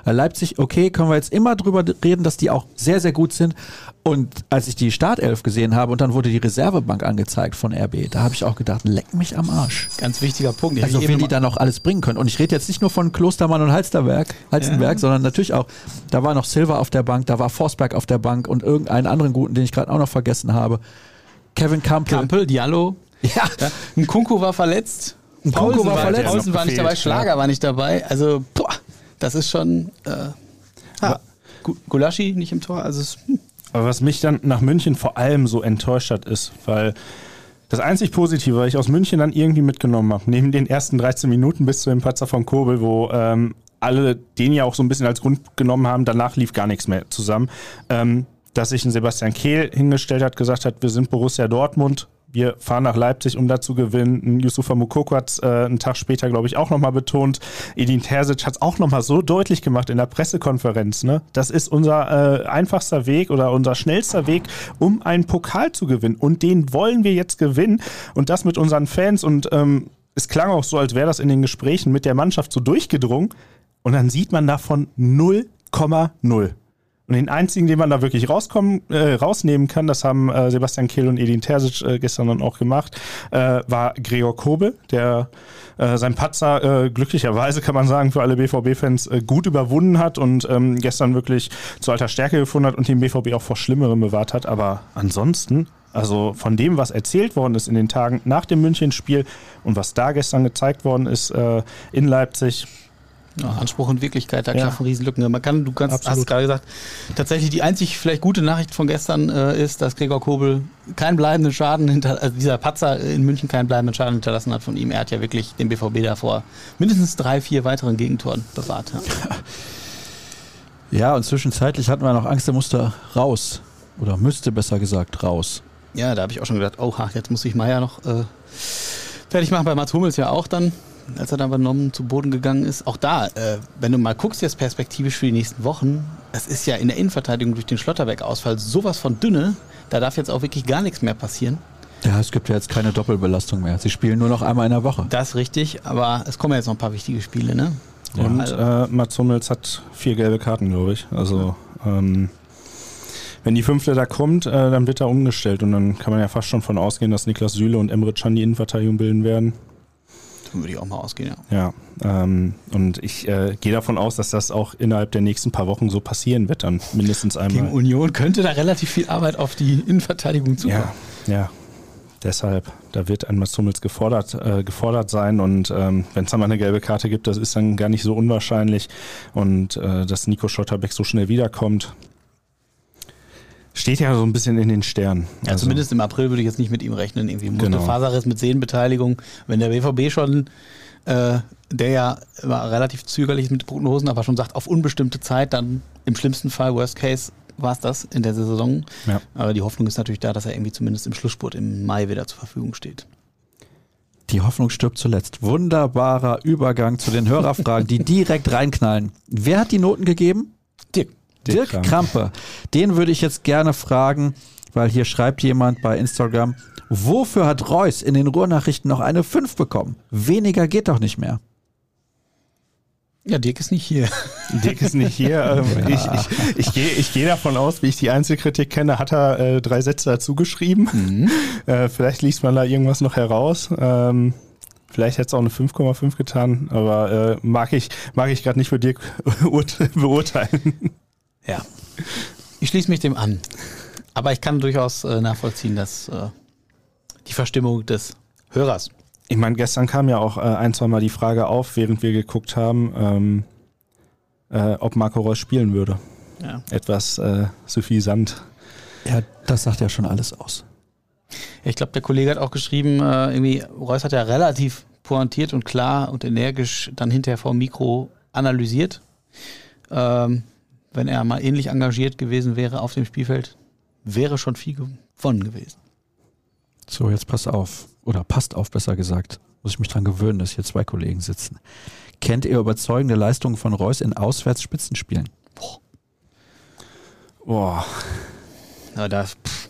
Speaker 2: Äh, Leipzig, okay, können wir jetzt immer drüber reden, dass die auch sehr, sehr gut sind. Und als ich die Startelf gesehen habe und dann wurde die Reservebank angezeigt von RB, da habe ich auch gedacht, leck mich am Arsch.
Speaker 3: Ganz wichtiger Punkt.
Speaker 2: Also wenn die dann auch alles bringen können. Und ich rede jetzt nicht nur von Klostermann und Halsterberg, Halstenberg, ja. sondern natürlich auch, da war noch Silva auf der Bank, da war Forsberg auf der Bank und irgendeinen anderen guten, den ich gerade auch noch vergessen habe. Kevin Campbell.
Speaker 3: Campbell, Diallo.
Speaker 2: Ja. ja.
Speaker 3: Ein Kunku war verletzt.
Speaker 2: Ein Kunku war verletzt.
Speaker 3: Paulsen war nicht dabei, Schlager war nicht dabei. Also, boah, das ist schon. Äh, ja. Gulaschi nicht im Tor. Also, es, hm.
Speaker 1: Aber was mich dann nach München vor allem so enttäuscht hat, ist, weil das einzig Positive, was ich aus München dann irgendwie mitgenommen habe, neben den ersten 13 Minuten bis zu dem Patzer von Kobel, wo ähm, alle den ja auch so ein bisschen als Grund genommen haben, danach lief gar nichts mehr zusammen, ähm, dass sich ein Sebastian Kehl hingestellt hat, gesagt hat, wir sind Borussia Dortmund, wir fahren nach Leipzig, um da zu gewinnen. Yusufa Mukoko hat es äh, einen Tag später, glaube ich, auch nochmal betont. Edin Terzic hat es auch nochmal so deutlich gemacht in der Pressekonferenz. Ne? Das ist unser äh, einfachster Weg oder unser schnellster Weg, um einen Pokal zu gewinnen. Und den wollen wir jetzt gewinnen. Und das mit unseren Fans. Und ähm, es klang auch so, als wäre das in den Gesprächen mit der Mannschaft so durchgedrungen. Und dann sieht man davon 0,0. Und den einzigen, den man da wirklich rauskommen, äh, rausnehmen kann, das haben äh, Sebastian Kehl und Edin Terzic äh, gestern dann auch gemacht, äh, war Gregor Kobel, der äh, sein Patzer äh, glücklicherweise, kann man sagen, für alle BVB-Fans äh, gut überwunden hat und ähm, gestern wirklich zu alter Stärke gefunden hat und den BVB auch vor Schlimmerem bewahrt hat. Aber ansonsten also von dem, was erzählt worden ist in den Tagen nach dem Münchenspiel und was da gestern gezeigt worden ist äh, in Leipzig,
Speaker 3: ja, Anspruch und Wirklichkeit, da ja. klaffen Riesenlücken. Man kann, du kannst, Absolut. hast gerade gesagt, tatsächlich die einzig vielleicht gute Nachricht von gestern äh, ist, dass Gregor Kobel keinen bleibenden Schaden hinter, also dieser Patzer in München keinen bleibenden Schaden hinterlassen hat von ihm. Er hat ja wirklich den BVB davor mindestens drei, vier weiteren Gegentoren bewahrt. Ja.
Speaker 2: ja, und zwischenzeitlich hatten wir noch Angst, er musste raus. Oder müsste besser gesagt raus.
Speaker 3: Ja, da habe ich auch schon gedacht, oh, jetzt muss ich Meier noch äh, fertig machen. Bei Mats Hummels ja auch dann, als er dann übernommen zu Boden gegangen ist. Auch da, äh, wenn du mal guckst jetzt perspektivisch für die nächsten Wochen, es ist ja in der Innenverteidigung durch den Schlotterbeck-Ausfall sowas von dünne, da darf jetzt auch wirklich gar nichts mehr passieren.
Speaker 2: Ja, es gibt ja jetzt keine Doppelbelastung mehr. Sie spielen nur noch einmal in der Woche.
Speaker 3: Das ist richtig, aber es kommen ja jetzt noch ein paar wichtige Spiele, ne?
Speaker 1: Und äh, Mats Hummels hat vier gelbe Karten, glaube ich. Also ähm, wenn die fünfte da kommt, äh, dann wird er umgestellt und dann kann man ja fast schon von ausgehen, dass Niklas Süle und Emre Can die Innenverteidigung bilden werden.
Speaker 3: Davon würde ich auch mal ausgehen, ja.
Speaker 1: Ja, ähm, und ich äh, gehe davon aus, dass das auch innerhalb der nächsten paar Wochen so passieren wird, dann mindestens einmal.
Speaker 3: Gegen Union könnte da relativ viel Arbeit auf die Innenverteidigung zukommen.
Speaker 1: Ja, ja. Deshalb, da wird ein Mats Hummels gefordert, äh, gefordert sein und ähm, wenn es dann mal eine gelbe Karte gibt, das ist dann gar nicht so unwahrscheinlich und äh, dass Nico Schotterbeck so schnell wiederkommt, steht ja so ein bisschen in den Sternen.
Speaker 3: Ja,
Speaker 1: Also,
Speaker 3: zumindest im April würde ich jetzt nicht mit ihm rechnen. Irgendwie
Speaker 1: Genau.
Speaker 3: Muskelfaserriss mit Sehnenbeteiligung. Wenn der BVB schon, äh, der ja relativ zögerlich ist mit Prognosen, aber schon sagt, auf unbestimmte Zeit, dann im schlimmsten Fall, Worst Case, war es das in der Saison.
Speaker 1: Ja.
Speaker 3: Aber die Hoffnung ist natürlich da, dass er irgendwie zumindest im Schlussspurt im Mai wieder zur Verfügung steht.
Speaker 2: Die Hoffnung stirbt zuletzt. Wunderbarer Übergang zu den Hörerfragen, die *laughs* direkt reinknallen. Wer hat die Noten gegeben?
Speaker 3: Dirk.
Speaker 2: Dirk,
Speaker 1: Dirk
Speaker 2: Krampe. Den würde ich jetzt gerne fragen, weil hier schreibt jemand bei Instagram, wofür hat Reus in den Ruhrnachrichten noch eine 5 bekommen? Weniger geht doch nicht mehr.
Speaker 3: Ja, Dirk ist nicht hier. *laughs*
Speaker 1: Dick ist nicht hier. Ähm, Ich, ich, ich gehe ich geh davon aus, wie ich die Einzelkritik kenne, hat er äh, drei Sätze dazu geschrieben. *laughs* Äh, vielleicht liest man da irgendwas noch heraus. Ähm, vielleicht hätte es auch eine 5,5 getan, aber äh, mag ich, mag ich gerade nicht für Dirk *laughs* urt- beurteilen.
Speaker 3: Ja. Ich schließe mich dem an. Aber ich kann durchaus äh, nachvollziehen, dass äh, die Verstimmung des Hörers.
Speaker 1: Ich meine, gestern kam ja auch äh, ein, zwei Mal die Frage auf, während wir geguckt haben, ähm, äh, ob Marco Reus spielen würde.
Speaker 3: Ja.
Speaker 1: Etwas äh, suffisant.
Speaker 2: Ja, das sagt ja schon alles aus.
Speaker 3: Ich glaube, der Kollege hat auch geschrieben, äh, irgendwie, Reus hat ja relativ pointiert und klar und energisch dann hinterher vor dem Mikro analysiert. Ähm, wenn er mal ähnlich engagiert gewesen wäre auf dem Spielfeld, wäre schon viel gewonnen gewesen.
Speaker 2: So, jetzt pass auf. Oder passt auf, besser gesagt. Muss ich mich dran gewöhnen, dass hier zwei Kollegen sitzen. Kennt ihr überzeugende Leistungen von Reus in Auswärtsspitzenspielen?
Speaker 1: Boah.
Speaker 3: Das, pff,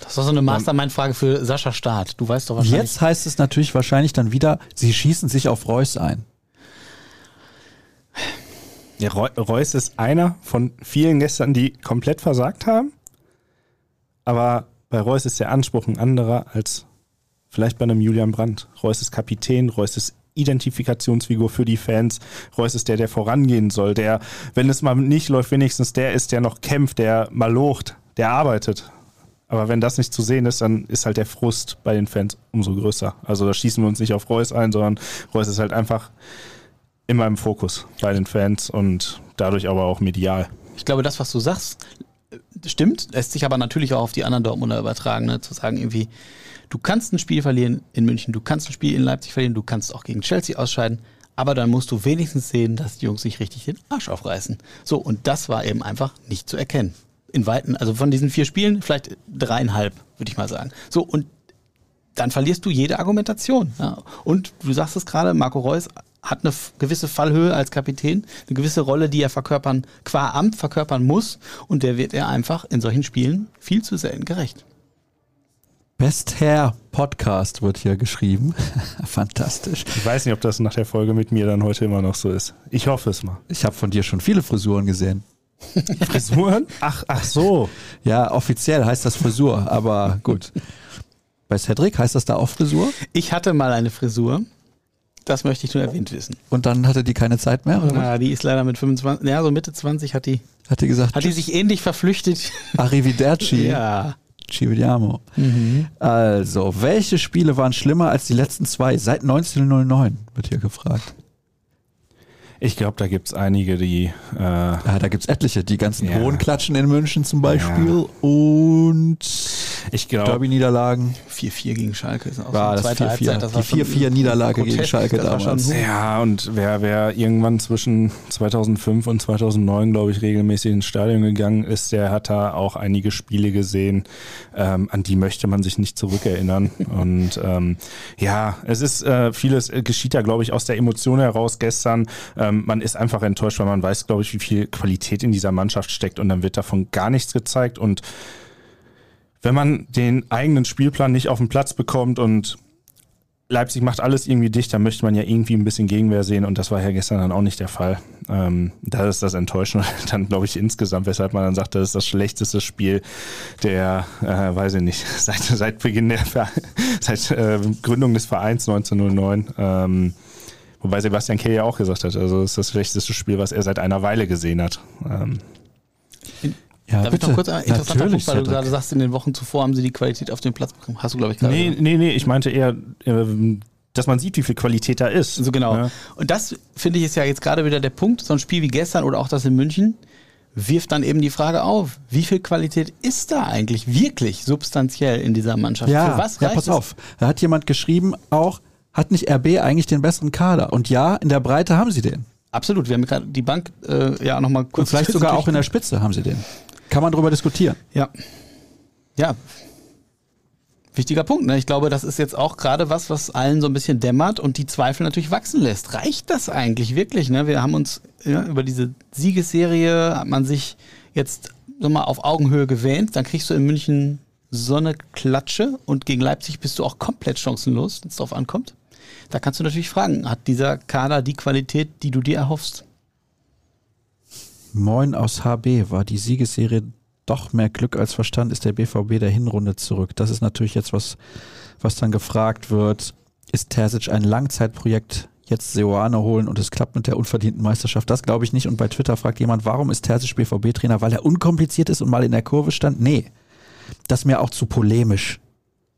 Speaker 3: das ist doch so eine Mastermind-Frage für Sascha Staat. Du weißt doch wahrscheinlich.
Speaker 2: Jetzt heißt es natürlich wahrscheinlich dann wieder, sie schießen sich auf Reus ein.
Speaker 1: Ja, Reu- Reus ist einer von vielen gestern, die komplett versagt haben. Aber bei Reus ist der Anspruch ein anderer als vielleicht bei einem Julian Brandt. Reus ist Kapitän, Reus ist Identifikationsfigur für die Fans. Reus ist der, der vorangehen soll, der, wenn es mal nicht läuft, wenigstens der ist, der noch kämpft, der mal locht, der arbeitet. Aber wenn das nicht zu sehen ist, dann ist halt der Frust bei den Fans umso größer. Also da schießen wir uns nicht auf Reus ein, sondern Reus ist halt einfach immer im Fokus bei den Fans und dadurch aber auch medial.
Speaker 3: Ich glaube, das, was du sagst, stimmt, lässt sich aber natürlich auch auf die anderen Dortmunder übertragen, ne? zu sagen irgendwie, du kannst ein Spiel verlieren in München, du kannst ein Spiel in Leipzig verlieren, du kannst auch gegen Chelsea ausscheiden, aber dann musst du wenigstens sehen, dass die Jungs sich richtig den Arsch aufreißen. So, und das war eben einfach nicht zu erkennen. In Weiten, also von diesen vier Spielen vielleicht dreieinhalb, würde ich mal sagen. So, und dann verlierst du jede Argumentation. Ja. Und du sagst es gerade, Marco Reus hat eine gewisse Fallhöhe als Kapitän, eine gewisse Rolle, die er verkörpern, qua Amt verkörpern muss. Und der wird er einfach in solchen Spielen viel zu selten gerecht.
Speaker 2: Best Hair Podcast wird hier geschrieben. *laughs* Fantastisch.
Speaker 1: Ich weiß nicht, ob das nach der Folge mit mir dann heute immer noch so ist. Ich hoffe es mal.
Speaker 2: Ich habe von dir schon viele Frisuren gesehen. *laughs*
Speaker 1: Frisuren? Ach, ach so.
Speaker 2: Ja, offiziell heißt das Frisur, aber gut. Bei Cedric heißt das da auch Frisur?
Speaker 3: Ich hatte mal eine Frisur. Das möchte ich nur erwähnt wissen.
Speaker 2: Und dann hatte die keine Zeit mehr? Oder was?
Speaker 3: Ja, die ist leider mit 25, ja, so Mitte 20 hat die,
Speaker 2: Hat die gesagt,
Speaker 3: hat die sich ähnlich verflüchtet. *laughs*
Speaker 2: Arrivederci,
Speaker 3: ja.
Speaker 2: ci vediamo. Also, welche Spiele waren schlimmer als die letzten zwei seit 1909, wird hier gefragt.
Speaker 1: Ich glaube, da gibt es einige, die. Äh,
Speaker 2: Ja, da gibt's etliche. Die ganzen
Speaker 1: Ja.
Speaker 2: hohen Klatschen in München zum Beispiel. Und
Speaker 1: Ich glaube,
Speaker 2: Derby-Niederlagen.
Speaker 3: 4-4 gegen Schalke ist auch
Speaker 2: War
Speaker 3: so
Speaker 2: das
Speaker 3: zweite
Speaker 2: 4-4.
Speaker 3: Halbzeit. Das
Speaker 2: Die
Speaker 3: war schon
Speaker 2: 4-4-Niederlage gegen Schalke damals.
Speaker 1: Ja, und wer, wer irgendwann zwischen 2005 und 2009, glaube ich, regelmäßig ins Stadion gegangen ist, der hat da auch einige Spiele gesehen, ähm, an die möchte man sich nicht zurückerinnern. *laughs* und ähm, ja, es ist äh, vieles äh, geschieht da, glaube ich, aus der Emotion heraus gestern. Ähm, man ist einfach enttäuscht, weil man weiß, glaube ich, wie viel Qualität in dieser Mannschaft steckt und dann wird davon gar nichts gezeigt und wenn man den eigenen Spielplan nicht auf den Platz bekommt und Leipzig macht alles irgendwie dicht, dann möchte man ja irgendwie ein bisschen Gegenwehr sehen und das war ja gestern dann auch nicht der Fall. Ähm, da ist das Enttäuschende *laughs* dann, glaube ich, insgesamt, weshalb man dann sagt, das ist das schlechteste Spiel der, äh, weiß ich nicht, *laughs* seit, seit Beginn der, *laughs* seit äh, Gründung des Vereins 1909. Ähm, wobei Sebastian Kehl ja auch gesagt hat, also es ist das schlechteste Spiel, was er seit einer Weile gesehen hat. Ähm,
Speaker 2: Ja,
Speaker 3: Darf ich noch kurz ein interessanter
Speaker 2: Natürlich,
Speaker 3: Punkt, weil du gerade sagst, in den Wochen zuvor haben sie die Qualität auf den Platz bekommen. Hast du, glaube ich, gerade
Speaker 1: nee, nee, nee, ich meinte eher, ähm, dass man sieht, wie viel Qualität da ist.
Speaker 3: So genau.
Speaker 1: Ja.
Speaker 3: Und das finde ich ist ja jetzt gerade wieder der Punkt. So ein Spiel wie gestern oder auch das in München wirft dann eben die Frage auf, wie viel Qualität ist da eigentlich wirklich substanziell in dieser Mannschaft?
Speaker 2: Ja,
Speaker 3: Für was
Speaker 2: ja,
Speaker 3: reicht
Speaker 2: pass
Speaker 3: es?
Speaker 2: auf. Da hat jemand geschrieben, auch, hat nicht RB eigentlich den besseren Kader? Und ja, in der Breite haben sie den.
Speaker 3: Absolut. Wir haben gerade die Bank äh, ja nochmal
Speaker 2: Und
Speaker 3: kurz.
Speaker 2: vielleicht *laughs* sogar auch in der Spitze haben sie den. Kann man drüber diskutieren.
Speaker 3: Ja. Ja. Wichtiger Punkt. Ne? Ich glaube, das ist jetzt auch gerade was, was allen so ein bisschen dämmert und die Zweifel natürlich wachsen lässt. Reicht das eigentlich wirklich? Ne? Wir haben uns ja, über diese Siegesserie, hat man sich jetzt so mal auf Augenhöhe gewähnt. Dann kriegst du in München so eine Klatsche und gegen Leipzig bist du auch komplett chancenlos, wenn es drauf ankommt. Da kannst du natürlich fragen, hat dieser Kader die Qualität, die du dir erhoffst?
Speaker 2: Moin aus HB war die Siegesserie doch mehr Glück als Verstand, ist der BVB der Hinrunde zurück. Das ist natürlich jetzt was, was dann gefragt wird. Ist Terzic ein Langzeitprojekt? Jetzt Seoane holen und es klappt mit der unverdienten Meisterschaft. Das glaube ich nicht. Und bei Twitter fragt jemand, warum ist Terzic BVB-Trainer? Weil er unkompliziert ist und mal in der Kurve stand? Nee. Das ist mir auch zu polemisch.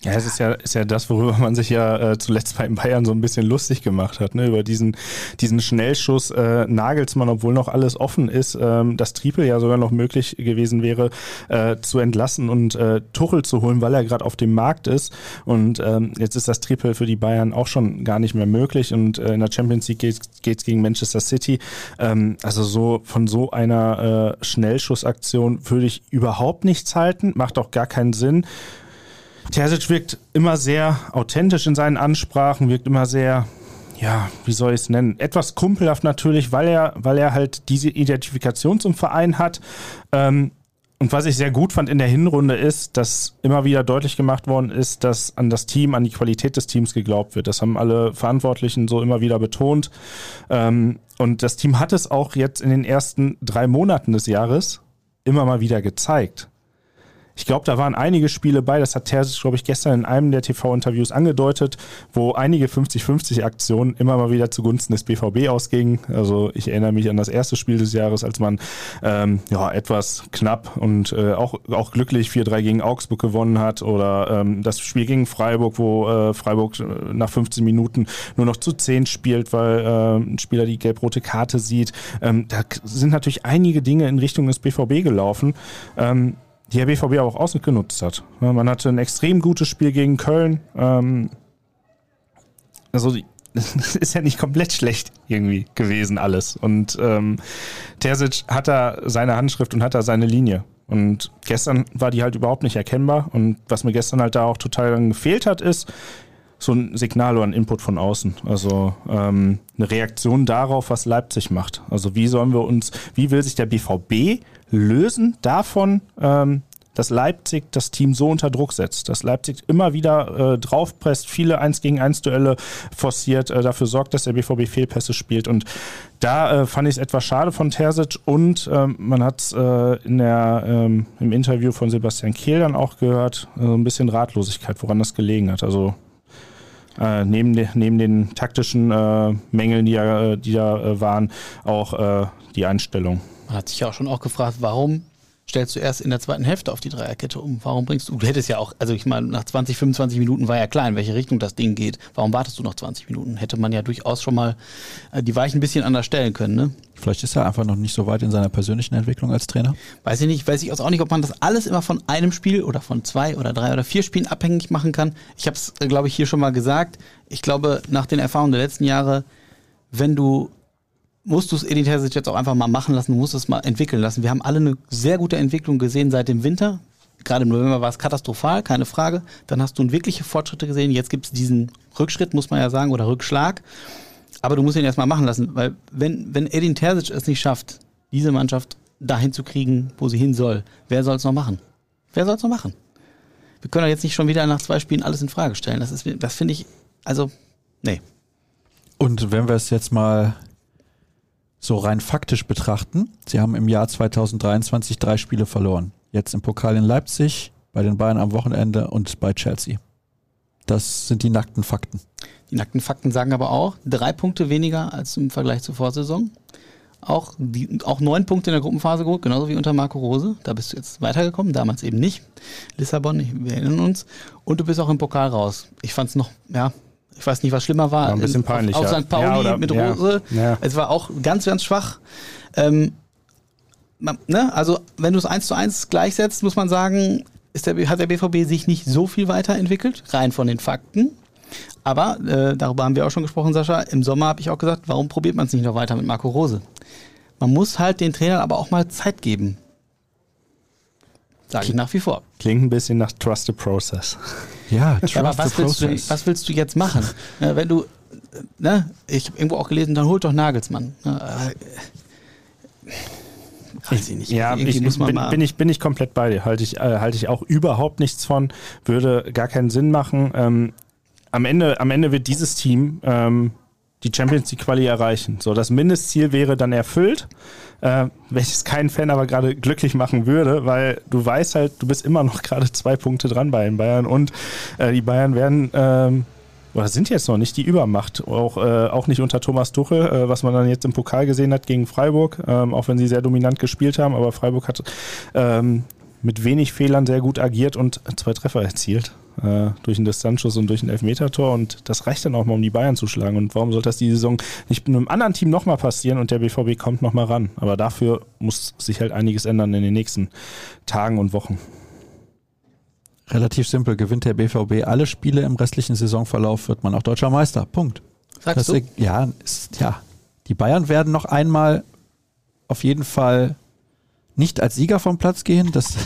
Speaker 1: Ja, es ist ja, ist ja das, worüber man sich ja äh, zuletzt bei Bayern so ein bisschen lustig gemacht hat, ne? Über diesen, diesen Schnellschuss äh, Nagelsmann, obwohl noch alles offen ist, ähm, dass Triepel ja sogar noch möglich gewesen wäre, äh, zu entlassen und äh, Tuchel zu holen, weil er gerade auf dem Markt ist. Und ähm, jetzt ist das Triple für die Bayern auch schon gar nicht mehr möglich. Und äh, in der Champions League geht es gegen Manchester City. Ähm, also so von so einer äh, Schnellschussaktion würde ich überhaupt nichts halten, macht auch gar keinen Sinn. Terzic wirkt immer sehr authentisch in seinen Ansprachen, wirkt immer sehr, ja, wie soll ich es nennen, etwas kumpelhaft natürlich, weil er, weil er halt diese Identifikation zum Verein hat. Ähm, und was ich sehr gut fand in der Hinrunde ist, dass immer wieder deutlich gemacht worden ist, dass an das Team, an die Qualität des Teams geglaubt wird. Das haben alle Verantwortlichen so immer wieder betont. Ähm, und das Team hat es auch jetzt in den ersten drei Monaten des Jahres immer mal wieder gezeigt. Ich glaube, da waren einige Spiele bei, das hat Terzic, glaube ich, gestern in einem der TV-Interviews angedeutet, wo einige 50-50-Aktionen immer mal wieder zugunsten des BVB ausgingen. Also ich erinnere mich an das erste Spiel des Jahres, als man ähm, ja etwas knapp und äh, auch, auch glücklich 4-3 gegen Augsburg gewonnen hat oder ähm, das Spiel gegen Freiburg, wo äh, Freiburg äh, nach 15 Minuten nur noch zu 10 spielt, weil äh, ein Spieler die gelb-rote Karte sieht. Ähm, da sind natürlich einige Dinge in Richtung des BVB gelaufen. Ähm, die der BVB auch ausgenutzt hat. Man hatte ein extrem gutes Spiel gegen Köln. Ähm, also *laughs* das ist ja nicht komplett schlecht irgendwie gewesen alles. Und ähm, Terzic hat da seine Handschrift und hat da seine Linie. Und gestern war die halt überhaupt nicht erkennbar. Und was mir gestern halt da auch total gefehlt hat, ist so ein Signal oder ein Input von außen. Also ähm, eine Reaktion darauf, was Leipzig macht. Also wie sollen wir uns, wie will sich der BVB lösen davon, ähm, dass Leipzig das Team so unter Druck setzt, dass Leipzig immer wieder äh, draufpresst, viele 1 gegen 1 Duelle forciert, äh, dafür sorgt, dass der BVB Fehlpässe spielt. Und da äh, fand ich es etwas schade von Terzic und ähm, man hat es äh, in ähm, im Interview von Sebastian Kehl dann auch gehört, äh, ein bisschen Ratlosigkeit, woran das gelegen hat. Also äh, neben, de, neben den taktischen Mängeln, die, ja, die da waren, auch die Einstellung.
Speaker 3: Man hat sich ja auch schon auch gefragt, warum stellst du erst in der zweiten Hälfte auf die Dreierkette um. Warum bringst du, du hättest ja auch, also ich meine, nach 20, 25 Minuten war ja klar, in welche Richtung das Ding geht. Warum wartest du noch 20 Minuten? Hätte man ja durchaus schon mal äh, die Weichen ein bisschen anders stellen können, ne?
Speaker 2: Vielleicht ist er einfach noch nicht so weit in seiner persönlichen Entwicklung als Trainer.
Speaker 3: Weiß ich nicht, weiß ich auch nicht, ob man das alles immer von einem Spiel oder von zwei oder drei oder vier Spielen abhängig machen kann. Ich habe es, glaube ich, hier schon mal gesagt. Ich glaube, nach den Erfahrungen der letzten Jahre, wenn du musst du es Edin Terzic jetzt auch einfach mal machen lassen, du musst es mal entwickeln lassen. Wir haben alle eine sehr gute Entwicklung gesehen seit dem Winter. Gerade im November war es katastrophal, keine Frage. Dann hast du wirkliche Fortschritte gesehen. Jetzt gibt es diesen Rückschritt, muss man ja sagen, oder Rückschlag. Aber du musst ihn erstmal machen lassen, weil wenn, wenn Edin Terzic es nicht schafft, diese Mannschaft dahin zu kriegen, wo sie hin soll, wer soll es noch machen? Wer soll es noch machen? Wir können doch jetzt nicht schon wieder nach zwei Spielen alles in Frage stellen. Das, das finde ich, also, nee.
Speaker 2: Und wenn wir es jetzt mal so rein faktisch betrachten, sie haben im Jahr 2023 drei Spiele verloren. Jetzt im Pokal in Leipzig, bei den Bayern am Wochenende und bei Chelsea. Das sind die nackten Fakten.
Speaker 3: Die nackten Fakten sagen aber auch, drei Punkte weniger als im Vergleich zur Vorsaison. Auch, die, auch neun Punkte in der Gruppenphase geholt, genauso wie unter Marco Rose. Da bist du jetzt weitergekommen, damals eben nicht. Lissabon, wir erinnern uns. Und du bist auch im Pokal raus. Ich fand es noch, ja, ich weiß nicht, was schlimmer war.
Speaker 1: War ein bisschen peinlich.
Speaker 3: Auf, auf. St. Pauli
Speaker 1: Ja, oder-
Speaker 3: mit Rose.
Speaker 1: ja.
Speaker 3: Es war auch ganz, ganz schwach. Ähm, man, ne? Also, wenn du es eins zu eins gleichsetzt, muss man sagen, der, hat der BVB sich nicht so viel weiterentwickelt, rein von den Fakten. Aber äh, darüber haben wir auch schon gesprochen, Sascha. Im Sommer habe ich auch gesagt, warum probiert man es nicht noch weiter mit Marco Rose? Man muss halt den Trainern aber auch mal Zeit geben. Sage ich nach wie vor.
Speaker 1: Klingt ein bisschen nach Trust the Process.
Speaker 2: Ja,
Speaker 3: Ja, aber was willst, du, was willst du jetzt machen? *laughs* Äh, wenn du, ne, ich habe irgendwo auch gelesen, dann holt doch Nagelsmann. Ne, äh, weiß ich nicht.
Speaker 1: Ja,
Speaker 3: Irgendwie
Speaker 1: ich, bin, bin, ich, bin ich komplett bei dir. Halte ich, äh, halte ich auch überhaupt nichts von. Würde gar keinen Sinn machen. Ähm, am, Ende, am Ende wird dieses Team ähm, die Champions League Quali erreichen. So, das Mindestziel wäre dann erfüllt, äh, welches keinen Fan aber gerade glücklich machen würde, weil du weißt halt, du bist immer noch *laughs* gerade zwei Punkte dran bei den Bayern und äh, die Bayern werden ähm, oder sind jetzt noch nicht die Übermacht, auch, äh, auch nicht unter Thomas Tuchel, äh, was man dann jetzt im Pokal gesehen hat gegen Freiburg, ähm, auch wenn sie sehr dominant gespielt haben, aber Freiburg hat ähm, mit wenig Fehlern sehr gut agiert und zwei Treffer erzielt. Äh, durch einen Distanzschuss und durch ein Elfmetertor und das reicht dann auch mal, um die Bayern zu schlagen. Und warum soll das die Saison nicht mit einem anderen Team nochmal passieren und der BVB kommt nochmal ran? Aber dafür muss sich halt einiges ändern in den nächsten Tagen und Wochen.
Speaker 2: Relativ simpel, gewinnt der BVB alle Spiele im restlichen Saisonverlauf, wird man auch deutscher Meister. Punkt.
Speaker 3: Sagst du?
Speaker 2: Deswegen- Ja, ist, ja, die Bayern werden noch einmal auf jeden Fall nicht als Sieger vom Platz gehen. Das,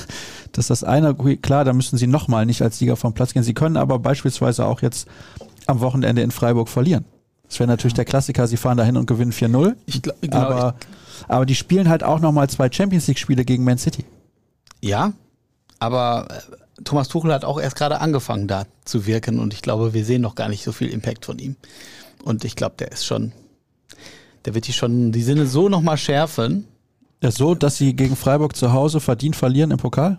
Speaker 2: das ist das eine. Klar, da müssen sie nochmal nicht als Sieger vom Platz gehen. Sie können aber beispielsweise auch jetzt am Wochenende in Freiburg verlieren. Das wäre natürlich der Klassiker. Sie fahren dahin und gewinnen 4-0.
Speaker 3: Ich glaub- genau,
Speaker 2: aber, aber die spielen halt auch nochmal zwei Champions League-Spiele gegen Man City.
Speaker 3: Ja, aber äh, Thomas Tuchel hat auch erst gerade angefangen da zu wirken und ich glaube, wir sehen noch gar nicht so viel Impact von ihm. Und ich glaube, der ist schon, der wird die schon die Sinne so nochmal schärfen.
Speaker 2: Ja, so, dass sie gegen Freiburg zu Hause verdient verlieren im Pokal?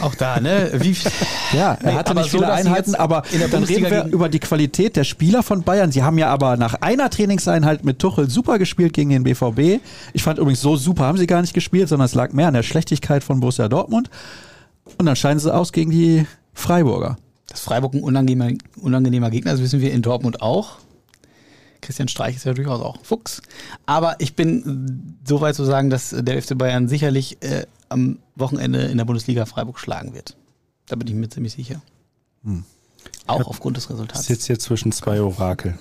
Speaker 3: Auch da, ne? Wie,
Speaker 2: Ja, er
Speaker 3: Nee,
Speaker 2: hatte
Speaker 3: aber
Speaker 2: nicht
Speaker 3: so,
Speaker 2: viele
Speaker 3: sie
Speaker 2: Einheiten, aber
Speaker 3: in der
Speaker 2: dann reden wir über die Qualität der Spieler von Bayern. Sie haben ja aber nach einer Trainingseinheit mit Tuchel super gespielt gegen den BVB. Ich fand übrigens, so super haben sie gar nicht gespielt, sondern es lag mehr an der Schlechtigkeit von Borussia Dortmund. Und dann scheiden sie aus gegen die Freiburger.
Speaker 3: dass Freiburg ein unangenehmer, unangenehmer Gegner ist, wissen wir in Dortmund auch. Christian Streich ist ja durchaus auch Fuchs. Aber ich bin so weit zu sagen, dass der FC Bayern sicherlich äh, am Wochenende in der Bundesliga Freiburg schlagen wird. Da bin ich mir ziemlich sicher. Auch aufgrund des
Speaker 1: Ich
Speaker 3: Resultats.
Speaker 1: sitze hier zwischen zwei Orakeln.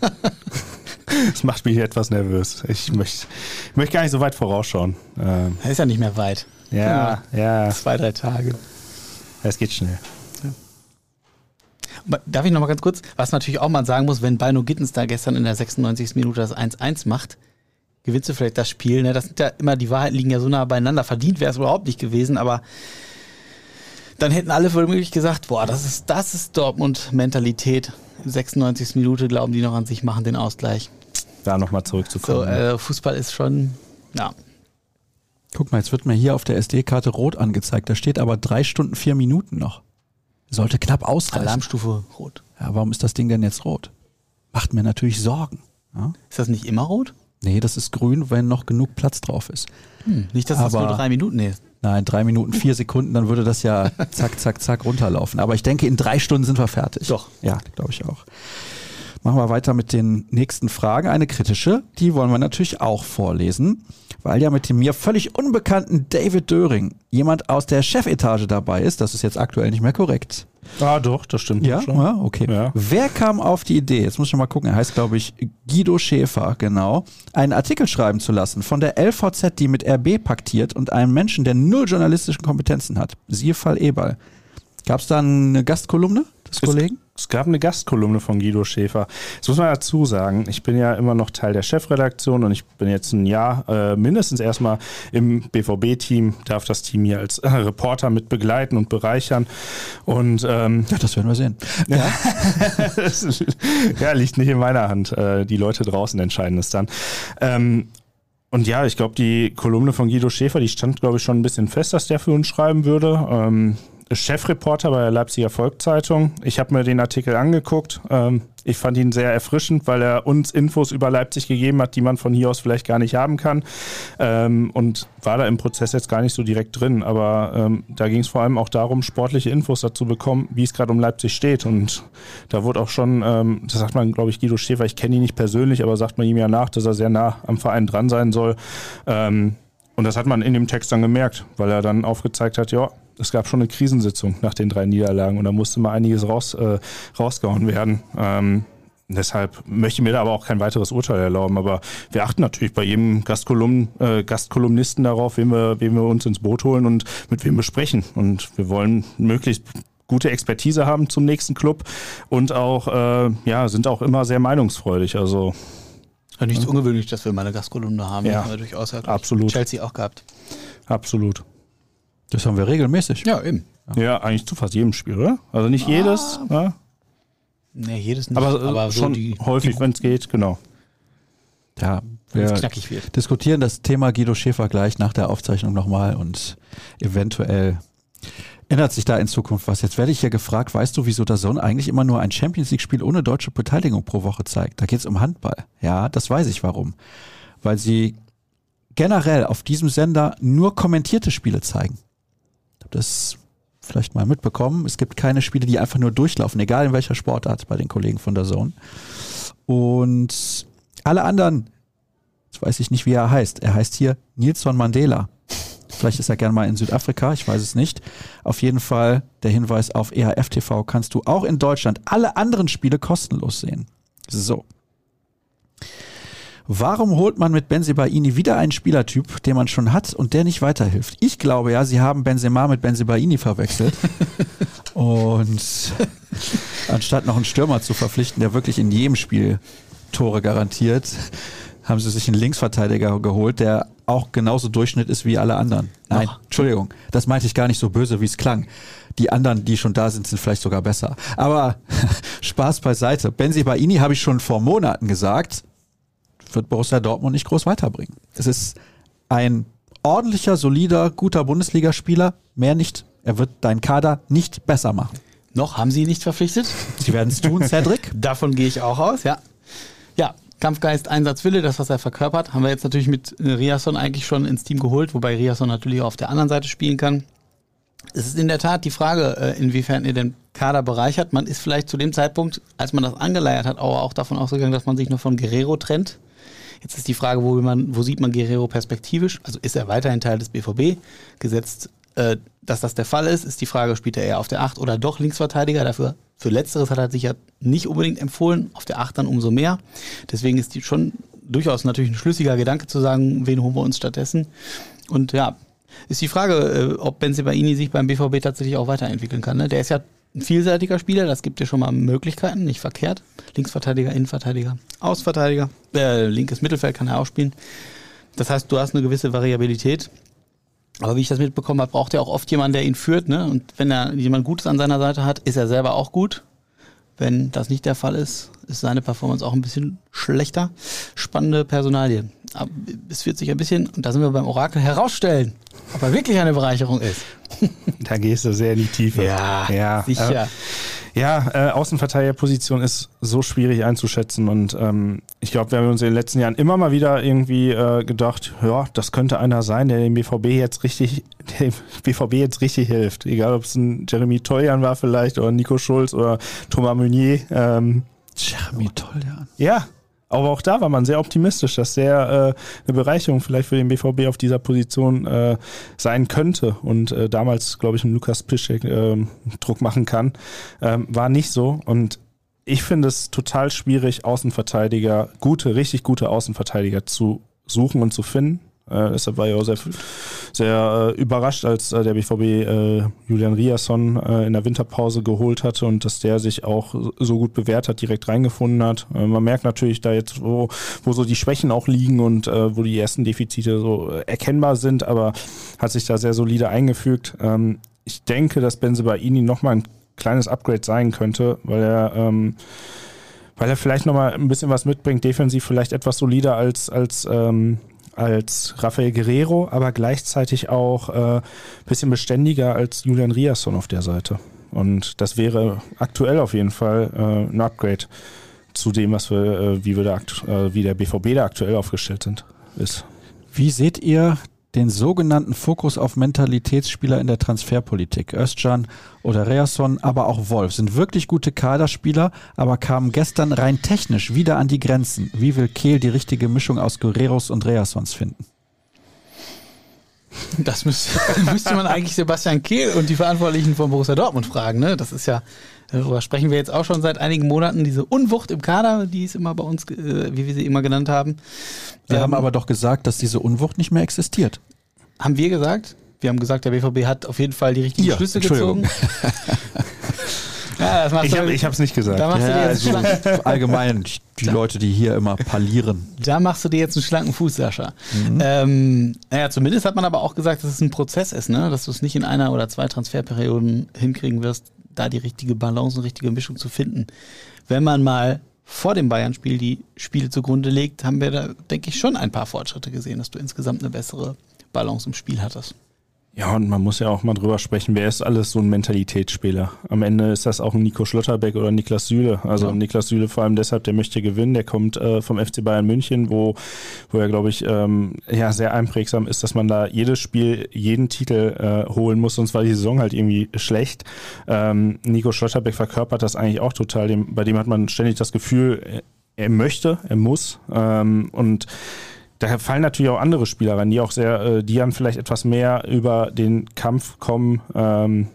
Speaker 1: *laughs* das macht mich etwas nervös. Ich möchte, ich möchte gar nicht so weit vorausschauen. Ähm,
Speaker 3: Er ist ja nicht mehr weit.
Speaker 1: ja, ja,
Speaker 3: Zwei, drei Tage.
Speaker 1: es geht schnell.
Speaker 3: Darf ich noch mal ganz kurz, was natürlich auch mal sagen muss, wenn Bino Gittens da gestern in der 96. Minute das 1-1 macht, gewinnst du vielleicht das Spiel. Ne? Das sind ja immer, die Wahrheiten liegen ja so nah beieinander. Verdient wäre es überhaupt nicht gewesen, aber dann hätten alle womöglich gesagt, boah, das ist, das ist Dortmund-Mentalität. 96. Minute glauben die noch an sich, machen den Ausgleich.
Speaker 1: Da nochmal
Speaker 3: So,
Speaker 1: zurückzukommen.
Speaker 3: äh, Fußball ist schon, ja.
Speaker 2: Guck mal, jetzt wird mir hier auf der SD-Karte rot angezeigt. Da steht aber drei Stunden, vier Minuten noch. Sollte knapp ausreichen.
Speaker 3: Alarmstufe rot.
Speaker 2: Ja, warum ist das Ding denn jetzt rot? Macht mir natürlich Sorgen. Ja?
Speaker 3: Ist das nicht immer rot?
Speaker 2: Nee, das ist grün, wenn noch genug Platz drauf ist.
Speaker 3: Hm, nicht, dass das
Speaker 2: Aber-
Speaker 3: nur drei Minuten ist.
Speaker 2: Nein, drei Minuten, vier Sekunden, dann würde das ja *laughs* zack, zack, zack runterlaufen. Aber ich denke, in drei Stunden sind wir fertig.
Speaker 3: Doch.
Speaker 2: Ja, glaube ich auch. Machen wir weiter mit den nächsten Fragen. Eine kritische, die wollen wir natürlich auch vorlesen, weil ja mit dem mir völlig unbekannten David Döring jemand aus der Chefetage dabei ist. Das ist jetzt aktuell nicht mehr korrekt.
Speaker 1: Ah, doch, das stimmt
Speaker 2: Ja,
Speaker 1: schon.
Speaker 2: ja okay.
Speaker 1: Ja.
Speaker 2: Wer kam auf die Idee, jetzt muss ich mal gucken, er heißt glaube ich Guido Schäfer, genau, einen Artikel schreiben zu lassen von der LVZ, die mit RB paktiert und einem Menschen, der null journalistischen Kompetenzen hat. Siehe Fall Eberl. Gab es da eine Gastkolumne des Kollegen?
Speaker 1: Es gab eine Gastkolumne von Guido Schäfer. Das muss man dazu sagen. Ich bin ja immer noch Teil der Chefredaktion und ich bin jetzt ein Jahr äh, mindestens erstmal im BVB-Team, darf das Team hier als äh, Reporter mit begleiten und bereichern. Und ähm,
Speaker 2: Ja, das werden wir sehen.
Speaker 1: ist- *laughs* ja, liegt nicht in meiner Hand. Äh, die Leute draußen entscheiden es dann. Ähm, und ja, ich glaube, die Kolumne von Guido Schäfer, die stand, glaube ich, schon ein bisschen fest, dass der für uns schreiben würde. Ähm, Chefreporter bei der Leipziger Volkszeitung. Ich habe mir den Artikel angeguckt. Ähm, ich fand ihn sehr erfrischend, weil er uns Infos über Leipzig gegeben hat, die man von hier aus vielleicht gar nicht haben kann. Ähm, und war da im Prozess jetzt gar nicht so direkt drin. Aber ähm, da ging es vor allem auch darum, sportliche Infos dazu bekommen, wie es gerade um Leipzig steht. Und da wurde auch schon, ähm, das sagt man, glaube ich, Guido Schäfer, ich kenne ihn nicht persönlich, aber sagt man ihm ja nach, dass er sehr nah am Verein dran sein soll. Ähm, und das hat man in dem Text dann gemerkt, weil er dann aufgezeigt hat, ja, es gab schon eine Krisensitzung nach den drei Niederlagen und da musste mal einiges raus, äh, rausgehauen werden. Ähm, deshalb möchte ich mir da aber auch kein weiteres Urteil erlauben. Aber wir achten natürlich bei jedem Gastkolumn, äh, Gastkolumnisten darauf, wen wir, wen wir uns ins Boot holen und mit wem besprechen. Und wir wollen möglichst gute Expertise haben zum nächsten Club und auch, äh, ja, sind auch immer sehr meinungsfreudig. Also
Speaker 3: Ja, nichts ungewöhnlich, dass wir mal eine Gastkolumne haben.
Speaker 1: Ja,
Speaker 3: Haben wir durchaus ja
Speaker 1: absolut.
Speaker 3: Chelsea auch gehabt.
Speaker 1: absolut.
Speaker 2: Das haben wir regelmäßig.
Speaker 3: Ja, eben.
Speaker 1: Ja, eigentlich zu fast jedem Spiel, oder? Also nicht jedes, ja?
Speaker 3: Nee, jedes nicht.
Speaker 1: aber, äh,
Speaker 3: so
Speaker 1: schon
Speaker 3: die,
Speaker 1: häufig, wenn es geht, genau.
Speaker 2: Ja,
Speaker 3: wenn es
Speaker 2: wir
Speaker 3: knackig wird.
Speaker 2: diskutieren das Thema Guido Schäfer gleich nach der Aufzeichnung nochmal und eventuell ändert sich da in Zukunft was. Jetzt werde ich hier gefragt, weißt du, wieso der Sohn eigentlich immer nur ein Champions League-Spiel ohne deutsche Beteiligung pro Woche zeigt? Da geht es um Handball. Ja, das weiß ich warum. Weil sie generell auf diesem Sender nur kommentierte Spiele zeigen. Das vielleicht mal mitbekommen? Es gibt keine Spiele, die einfach nur durchlaufen, egal in welcher Sportart bei den Kollegen von der Zone. Und alle anderen, jetzt weiß ich nicht, wie er heißt. Er heißt hier Nilsson Mandela. Vielleicht ist er gern mal in Südafrika, ich weiß es nicht. Auf jeden Fall der Hinweis auf EHF TV kannst du auch in Deutschland alle anderen Spiele kostenlos sehen. So. Warum holt man mit Benzebaini wieder einen Spielertyp, den man schon hat und der nicht weiterhilft? Ich glaube ja, sie haben Benzema mit Benzebaini verwechselt. *laughs* und anstatt noch einen Stürmer zu verpflichten, der wirklich in jedem Spiel Tore garantiert, haben sie sich einen Linksverteidiger geholt, der auch genauso Durchschnitt ist wie alle anderen. Nein,
Speaker 3: Noch.
Speaker 2: Entschuldigung, das meinte ich gar nicht so böse, wie es klang. Die anderen, die schon da sind, sind vielleicht sogar besser. Aber *laughs* Spaß beiseite. Benzi Baini habe ich schon vor Monaten gesagt, wird Borussia Dortmund nicht groß weiterbringen. Es ist ein ordentlicher, solider, guter Bundesligaspieler, mehr nicht. Er wird deinen Kader nicht besser machen.
Speaker 3: Noch haben sie ihn nicht verpflichtet.
Speaker 2: Sie werden es tun, *laughs* Cedric.
Speaker 3: Davon gehe ich auch aus, ja. Ja, Kampfgeist, Einsatzwille, das, was er verkörpert, haben wir jetzt natürlich mit äh, Riasson eigentlich schon ins Team geholt, wobei Riasson natürlich auch auf der anderen Seite spielen kann. Es ist in der Tat die Frage, äh, inwiefern ihr den Kader bereichert. Man ist vielleicht zu dem Zeitpunkt, als man das angeleiert hat, auch davon ausgegangen, dass man sich noch von Guerrero trennt. Jetzt ist die Frage, wo, man, wo sieht man Guerrero perspektivisch? Also ist er weiterhin Teil des BVB? Gesetzt, äh, dass das der Fall ist, ist die Frage, spielt er eher auf der 8 oder doch Linksverteidiger? Dafür, für Letzteres hat er sich ja nicht unbedingt empfohlen, auf der 8 dann umso mehr. Deswegen ist die schon durchaus natürlich ein schlüssiger Gedanke zu sagen, wen holen wir uns stattdessen? Und ja, ist die Frage, äh, ob Benzebaini sich beim BVB tatsächlich auch weiterentwickeln kann. Ne? Der ist ja ein vielseitiger Spieler, das gibt dir schon mal Möglichkeiten, nicht verkehrt. Linksverteidiger, Innenverteidiger, Außenverteidiger, äh, linkes Mittelfeld kann er auch spielen. Das heißt, du hast eine gewisse Variabilität. Aber wie ich das mitbekommen habe, braucht er auch oft jemanden, der ihn führt. Ne? Und wenn er jemand Gutes an seiner Seite hat, ist er selber auch gut. Wenn das nicht der Fall ist, ist seine Performance auch ein bisschen schlechter. Spannende Personalie. Aber es wird sich ein bisschen, und da sind wir beim Orakel, herausstellen, ob er wirklich eine Bereicherung ist. *laughs*
Speaker 1: Da gehst du sehr in die Tiefe. ja.
Speaker 3: sicher.
Speaker 1: Äh, Ja, äh, Außenverteidigerposition ist so schwierig einzuschätzen und ähm, ich glaube, wir haben uns in den letzten Jahren immer mal wieder irgendwie äh, gedacht, ja, das könnte einer sein, der dem BVB jetzt richtig, *laughs* dem BVB jetzt richtig hilft. Egal, ob es ein Jeremy Toljan war vielleicht oder Nico Schulz oder Thomas Meunier. Ähm,
Speaker 2: Jeremy Toljan.
Speaker 1: Ja, aber auch da war man sehr optimistisch, dass der äh, eine Bereicherung vielleicht für den BVB auf dieser Position äh, sein könnte und äh, damals, glaube ich, ein Lukas Piszek äh, Druck machen kann. Ähm, war nicht so und ich finde es total schwierig, Außenverteidiger, gute, richtig gute Außenverteidiger zu suchen und zu finden. Äh, deshalb war ich auch sehr, sehr äh, überrascht, als äh, der BVB äh, Julian Riasson äh, in der Winterpause geholt hatte und dass der sich auch so gut bewährt hat, direkt reingefunden hat. Äh, man merkt natürlich da jetzt, wo, wo so die Schwächen auch liegen und wo die ersten Defizite so erkennbar sind, aber hat sich da sehr solide eingefügt. Ähm, ich denke, dass Benzebaini nochmal ein kleines Upgrade sein könnte, weil er ähm, weil er vielleicht nochmal ein bisschen was mitbringt, defensiv vielleicht etwas solider als, als ähm, als Rafael Guerrero, aber gleichzeitig auch ein äh, bisschen beständiger als Julian Riasson auf der Seite. Und das wäre aktuell auf jeden Fall äh, ein Upgrade zu dem, was wir, äh, wie wir da, äh, wie der BVB da aktuell aufgestellt sind, ist.
Speaker 2: Wie seht ihr den sogenannten Fokus auf Mentalitätsspieler in der Transferpolitik. Özcan oder Reasson, aber auch Wolf sind wirklich gute Kaderspieler, aber kamen gestern rein technisch wieder an die Grenzen. Wie will Kehl die richtige Mischung aus Guerreros und Reassons finden?
Speaker 3: Das müsste, *laughs* müsste man eigentlich Sebastian Kehl und die Verantwortlichen von Borussia Dortmund fragen. Ne? Das ist ja, darüber sprechen wir jetzt auch schon seit einigen Monaten, diese Unwucht im Kader, die ist immer bei uns, äh, wie wir sie immer genannt haben.
Speaker 2: Wir ähm, haben aber doch gesagt, dass diese Unwucht nicht mehr existiert.
Speaker 3: Haben wir gesagt? Wir haben gesagt, der BVB hat auf jeden Fall die richtigen ja, Schlüsse gezogen. *laughs*
Speaker 1: ja, das ich habe es nicht gesagt.
Speaker 2: Da machst ja, du dir jetzt also *laughs* allgemein *laughs* die Leute, die hier immer parlieren.
Speaker 3: Da machst du dir jetzt einen schlanken Fuß, Sascha. Mhm. Ähm, naja, zumindest hat man aber auch gesagt, dass es ein Prozess ist, ne? dass du es nicht in einer oder zwei Transferperioden hinkriegen wirst, da die richtige Balance und richtige Mischung zu finden. Wenn man mal vor dem Bayern-Spiel die Spiele zugrunde legt, haben wir da, denke ich, schon ein paar Fortschritte gesehen, dass du insgesamt eine bessere Balance im Spiel hattest.
Speaker 1: Ja, und man muss ja auch mal drüber sprechen, wer ist alles so ein Mentalitätsspieler. Am Ende ist das auch ein Nico Schlotterbeck oder Niklas Süle. Also ja. Niklas Süle vor allem deshalb, der möchte gewinnen. Der kommt äh, vom FC Bayern München, wo, wo er, glaube ich, ähm, ja, sehr einprägsam ist, dass man da jedes Spiel, jeden Titel äh, holen muss, sonst war die Saison halt irgendwie schlecht. Ähm, Nico Schlotterbeck verkörpert das eigentlich auch total. Dem, bei dem hat man ständig das Gefühl, er möchte, er muss. Ähm, und da fallen natürlich auch andere Spieler rein, die auch sehr, äh, die dann vielleicht etwas mehr über den Kampf kommen, ähm,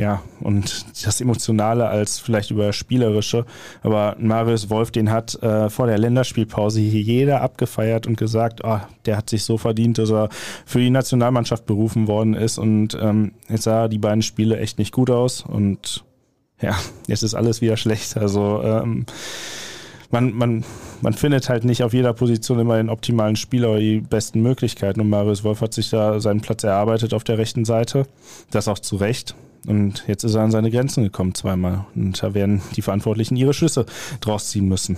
Speaker 1: ja, und das Emotionale als vielleicht über Spielerische. Aber Marius Wolf, den hat äh, vor der Länderspielpause hier jeder abgefeiert und gesagt, oh, der hat sich so verdient, dass er für die Nationalmannschaft berufen worden ist. Und ähm, jetzt sah die beiden Spiele echt nicht gut aus. Und ja, jetzt ist alles wieder schlecht. Also ähm, man, man, man findet halt nicht auf jeder Position immer den optimalen Spieler oder die besten Möglichkeiten. Und Marius Wolf hat sich da seinen Platz erarbeitet auf der rechten Seite. Das auch zu Recht. Und jetzt ist er an seine Grenzen gekommen zweimal. Und da werden die Verantwortlichen ihre Schlüsse draus ziehen müssen.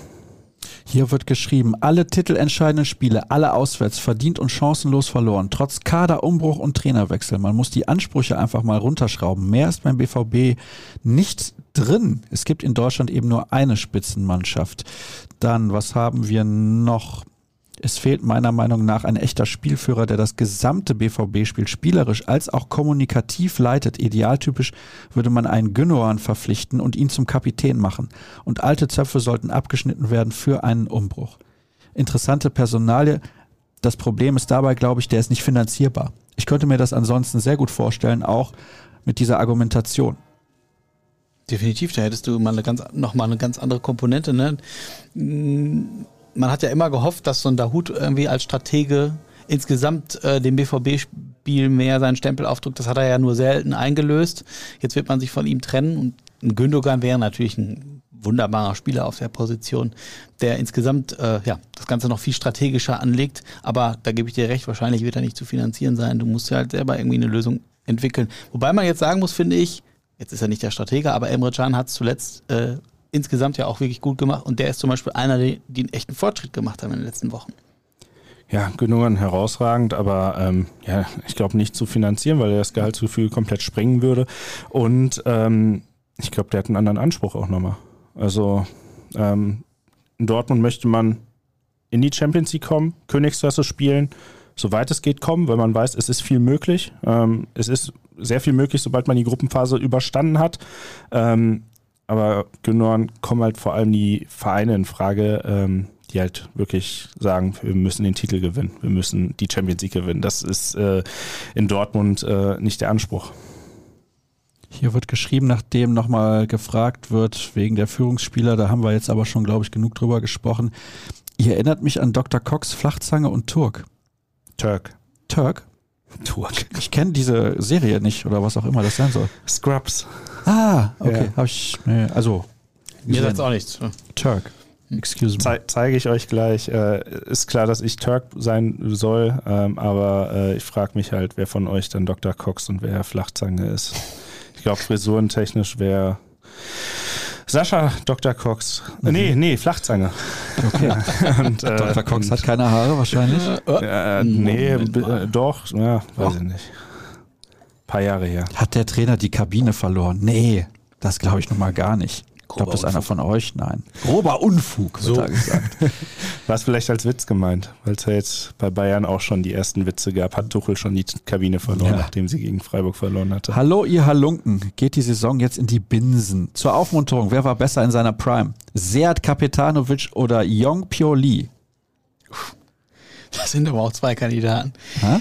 Speaker 2: Hier wird geschrieben, alle titelentscheidenden Spiele, alle auswärts, verdient und chancenlos verloren, trotz Kaderumbruch und Trainerwechsel. Man muss die Ansprüche einfach mal runterschrauben. Mehr ist beim BVB nicht drin. Es gibt in Deutschland eben nur eine Spitzenmannschaft. Dann, was haben wir noch? Es fehlt meiner Meinung nach ein echter Spielführer, der das gesamte BVB-Spiel spielerisch als auch kommunikativ leitet. Idealtypisch würde man einen Gündogan verpflichten und ihn zum Kapitän machen. Und alte Zöpfe sollten abgeschnitten werden für einen Umbruch. Interessante Personalie. Das Problem ist dabei, glaube ich, der ist nicht finanzierbar. Ich könnte mir das ansonsten sehr gut vorstellen, auch mit dieser Argumentation.
Speaker 3: Definitiv, da hättest du mal eine ganz, noch mal eine ganz andere Komponente. Ne? man hat ja immer gehofft, dass so ein Dahut irgendwie als Stratege insgesamt äh, dem BVB-Spiel mehr seinen Stempel aufdrückt. Das hat er ja nur selten eingelöst. Jetzt wird man sich von ihm trennen und ein Gündogan wäre natürlich ein wunderbarer Spieler auf der Position, der insgesamt äh, ja, das Ganze noch viel strategischer anlegt. Aber da gebe ich dir recht, wahrscheinlich wird er nicht zu finanzieren sein. Du musst ja halt selber irgendwie eine Lösung entwickeln. Wobei man jetzt sagen muss, finde ich, jetzt ist er nicht der Stratege, aber Emre Can hat es zuletzt äh, insgesamt ja auch wirklich gut gemacht und der ist zum Beispiel einer, die, die einen echten Fortschritt gemacht haben in den letzten Wochen.
Speaker 1: Ja, Gündogan herausragend, aber ähm, ja, ich glaube nicht zu finanzieren, weil er das Gehaltsgefühl komplett sprengen würde. Und ähm, Ich glaube, der hat einen anderen Anspruch auch nochmal. Also ähm, in Dortmund möchte man in die Champions League kommen, Königsklasse spielen, soweit es geht kommen, weil man weiß, es ist viel möglich. Ähm, es ist sehr viel möglich, sobald man die Gruppenphase überstanden hat. Ähm, aber Gündogan kommen halt vor allem die Vereine in Frage, ähm, die halt wirklich sagen, wir müssen den Titel gewinnen, wir müssen die Champions League gewinnen. Das ist äh, in Dortmund äh, nicht der Anspruch.
Speaker 2: Hier wird geschrieben, nachdem nochmal gefragt wird wegen der Führungsspieler, da haben wir jetzt aber schon, glaube ich, genug drüber gesprochen. Ihr erinnert mich an Dr. Cox, Flachzange und Turk.
Speaker 1: Turk.
Speaker 2: Turk?
Speaker 1: Turk.
Speaker 2: Ich kenne diese Serie nicht oder was auch immer das sein soll.
Speaker 1: Scrubs.
Speaker 2: Ah, okay.
Speaker 1: Ja.
Speaker 2: Habe ich, nee, also.
Speaker 3: Mir sagt's auch nichts.
Speaker 2: Turk. Excuse me.
Speaker 1: Zei zeige ich euch gleich. Äh, ist klar, dass ich Turk sein soll, ähm, aber äh, ich frage mich halt, wer von euch dann Dr. Cox und wer Flachzange ist. Ich glaube, frisurentechnisch wäre Sascha Dr. Cox. Äh, Nee, nee, Flachzange.
Speaker 2: Okay. *laughs*
Speaker 1: Und, äh,
Speaker 2: Dr. Cox hat keine Haare wahrscheinlich.
Speaker 1: äh, nee,
Speaker 3: mal.
Speaker 1: äh, doch, ja, weiß ich nicht. paar Jahre her.
Speaker 2: Hat der Trainer die Kabine verloren? Nee, das glaube ich nun mal gar nicht. Ich glaube, das ist einer von euch. Nein. Grober Unfug, wird
Speaker 3: So.
Speaker 2: da gesagt. *laughs*
Speaker 1: War es vielleicht als Witz gemeint, weil es ja jetzt bei Bayern auch schon die ersten Witze gab. Hat Tuchel schon die Kabine verloren,
Speaker 2: Ja.
Speaker 1: nachdem sie gegen Freiburg verloren hatte.
Speaker 2: Hallo, ihr Halunken. Geht die Saison jetzt in die Binsen? Zur Aufmunterung, wer war besser in seiner Prime? Sead Kapetanovic oder Yong Pyo Lee?
Speaker 3: Das sind aber auch zwei Kandidaten.
Speaker 2: Ha?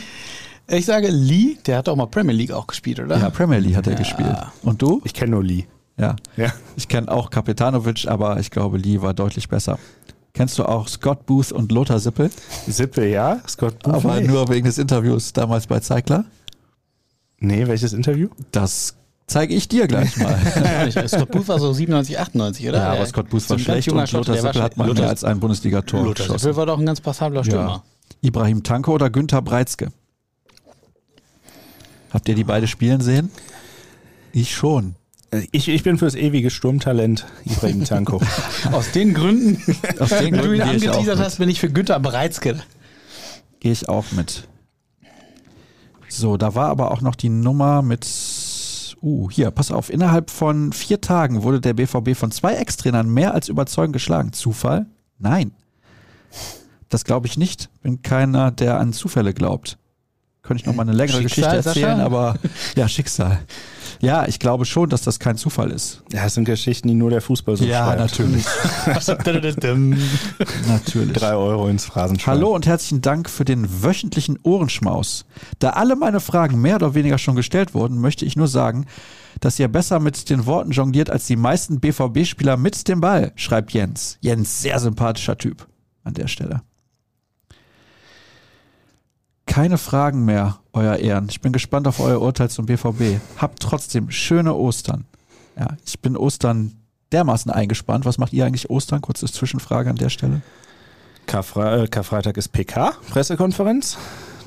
Speaker 3: Ich sage Lee, der hat auch mal Premier League auch gespielt, oder?
Speaker 2: Ja, Premier League hat er
Speaker 3: Ja.
Speaker 2: gespielt. Und du?
Speaker 1: Ich kenne nur Lee.
Speaker 2: Ja.
Speaker 1: Ja.
Speaker 2: Ich kenne auch Kapetanovic, aber ich glaube, Lee war deutlich besser. Kennst du auch Scott Booth und Lothar Sippel?
Speaker 1: Sippe, ja. Scott Booth.
Speaker 2: Aber
Speaker 1: nee.
Speaker 2: nur wegen des Interviews damals bei Zeigler?
Speaker 1: Nee, welches Interview?
Speaker 2: Das zeige ich dir gleich mal. *laughs*
Speaker 3: Ja, nicht. Scott Booth war so 97, 98, oder?
Speaker 2: ja, aber Scott Booth war schlecht und Lothar Sippel hat mal mehr als ein Bundesliga-Tor
Speaker 3: Lothar
Speaker 2: geschossen.
Speaker 3: Sippel war doch ein ganz passabler Stürmer.
Speaker 2: Ibrahim Tanko oder Günther Breizke? Habt ihr die beide spielen sehen? Ich schon.
Speaker 1: Ich, ich bin fürs ewige Sturmtalent Ibrahim Tanko. *laughs*
Speaker 3: Aus den Gründen,
Speaker 2: Aus den
Speaker 3: wenn du ihn
Speaker 2: Gründen
Speaker 3: angeteasert hast, bin ich für Günter Breizke.
Speaker 2: Gehe ich auch mit. So, da war aber auch noch die Nummer mit. Uh, hier, pass auf. Innerhalb von vier Tagen wurde der BVB von zwei Ex-Trainern mehr als überzeugend geschlagen. Zufall? Nein. Das glaube ich nicht. Bin keiner, der an Zufälle glaubt. Könnte ich noch mal eine längere
Speaker 3: Schicksal,
Speaker 2: Geschichte erzählen,
Speaker 3: Sascha?
Speaker 2: aber ja, Schicksal. Ja, ich glaube schon, dass das kein Zufall ist.
Speaker 1: Ja, das sind Geschichten, die nur der Fußball so schreibt.
Speaker 2: natürlich. *laughs* natürlich.
Speaker 1: Drei Euro ins Phrasenschwein.
Speaker 2: Hallo und herzlichen Dank für den wöchentlichen Ohrenschmaus. Da alle meine Fragen mehr oder weniger schon gestellt wurden, möchte ich nur sagen, dass ihr besser mit den Worten jongliert als die meisten BVB-Spieler mit dem Ball, schreibt Jens. Jens, sehr sympathischer Typ an der Stelle. Keine Fragen mehr, euer Ehren. Ich bin gespannt auf euer Urteil zum BVB. Habt trotzdem schöne Ostern. Ja, ich bin Ostern dermaßen eingespannt. Was macht ihr eigentlich Ostern? Kurze Zwischenfrage an der Stelle.
Speaker 1: Karfre äh, Karfreitag ist PK, Pressekonferenz.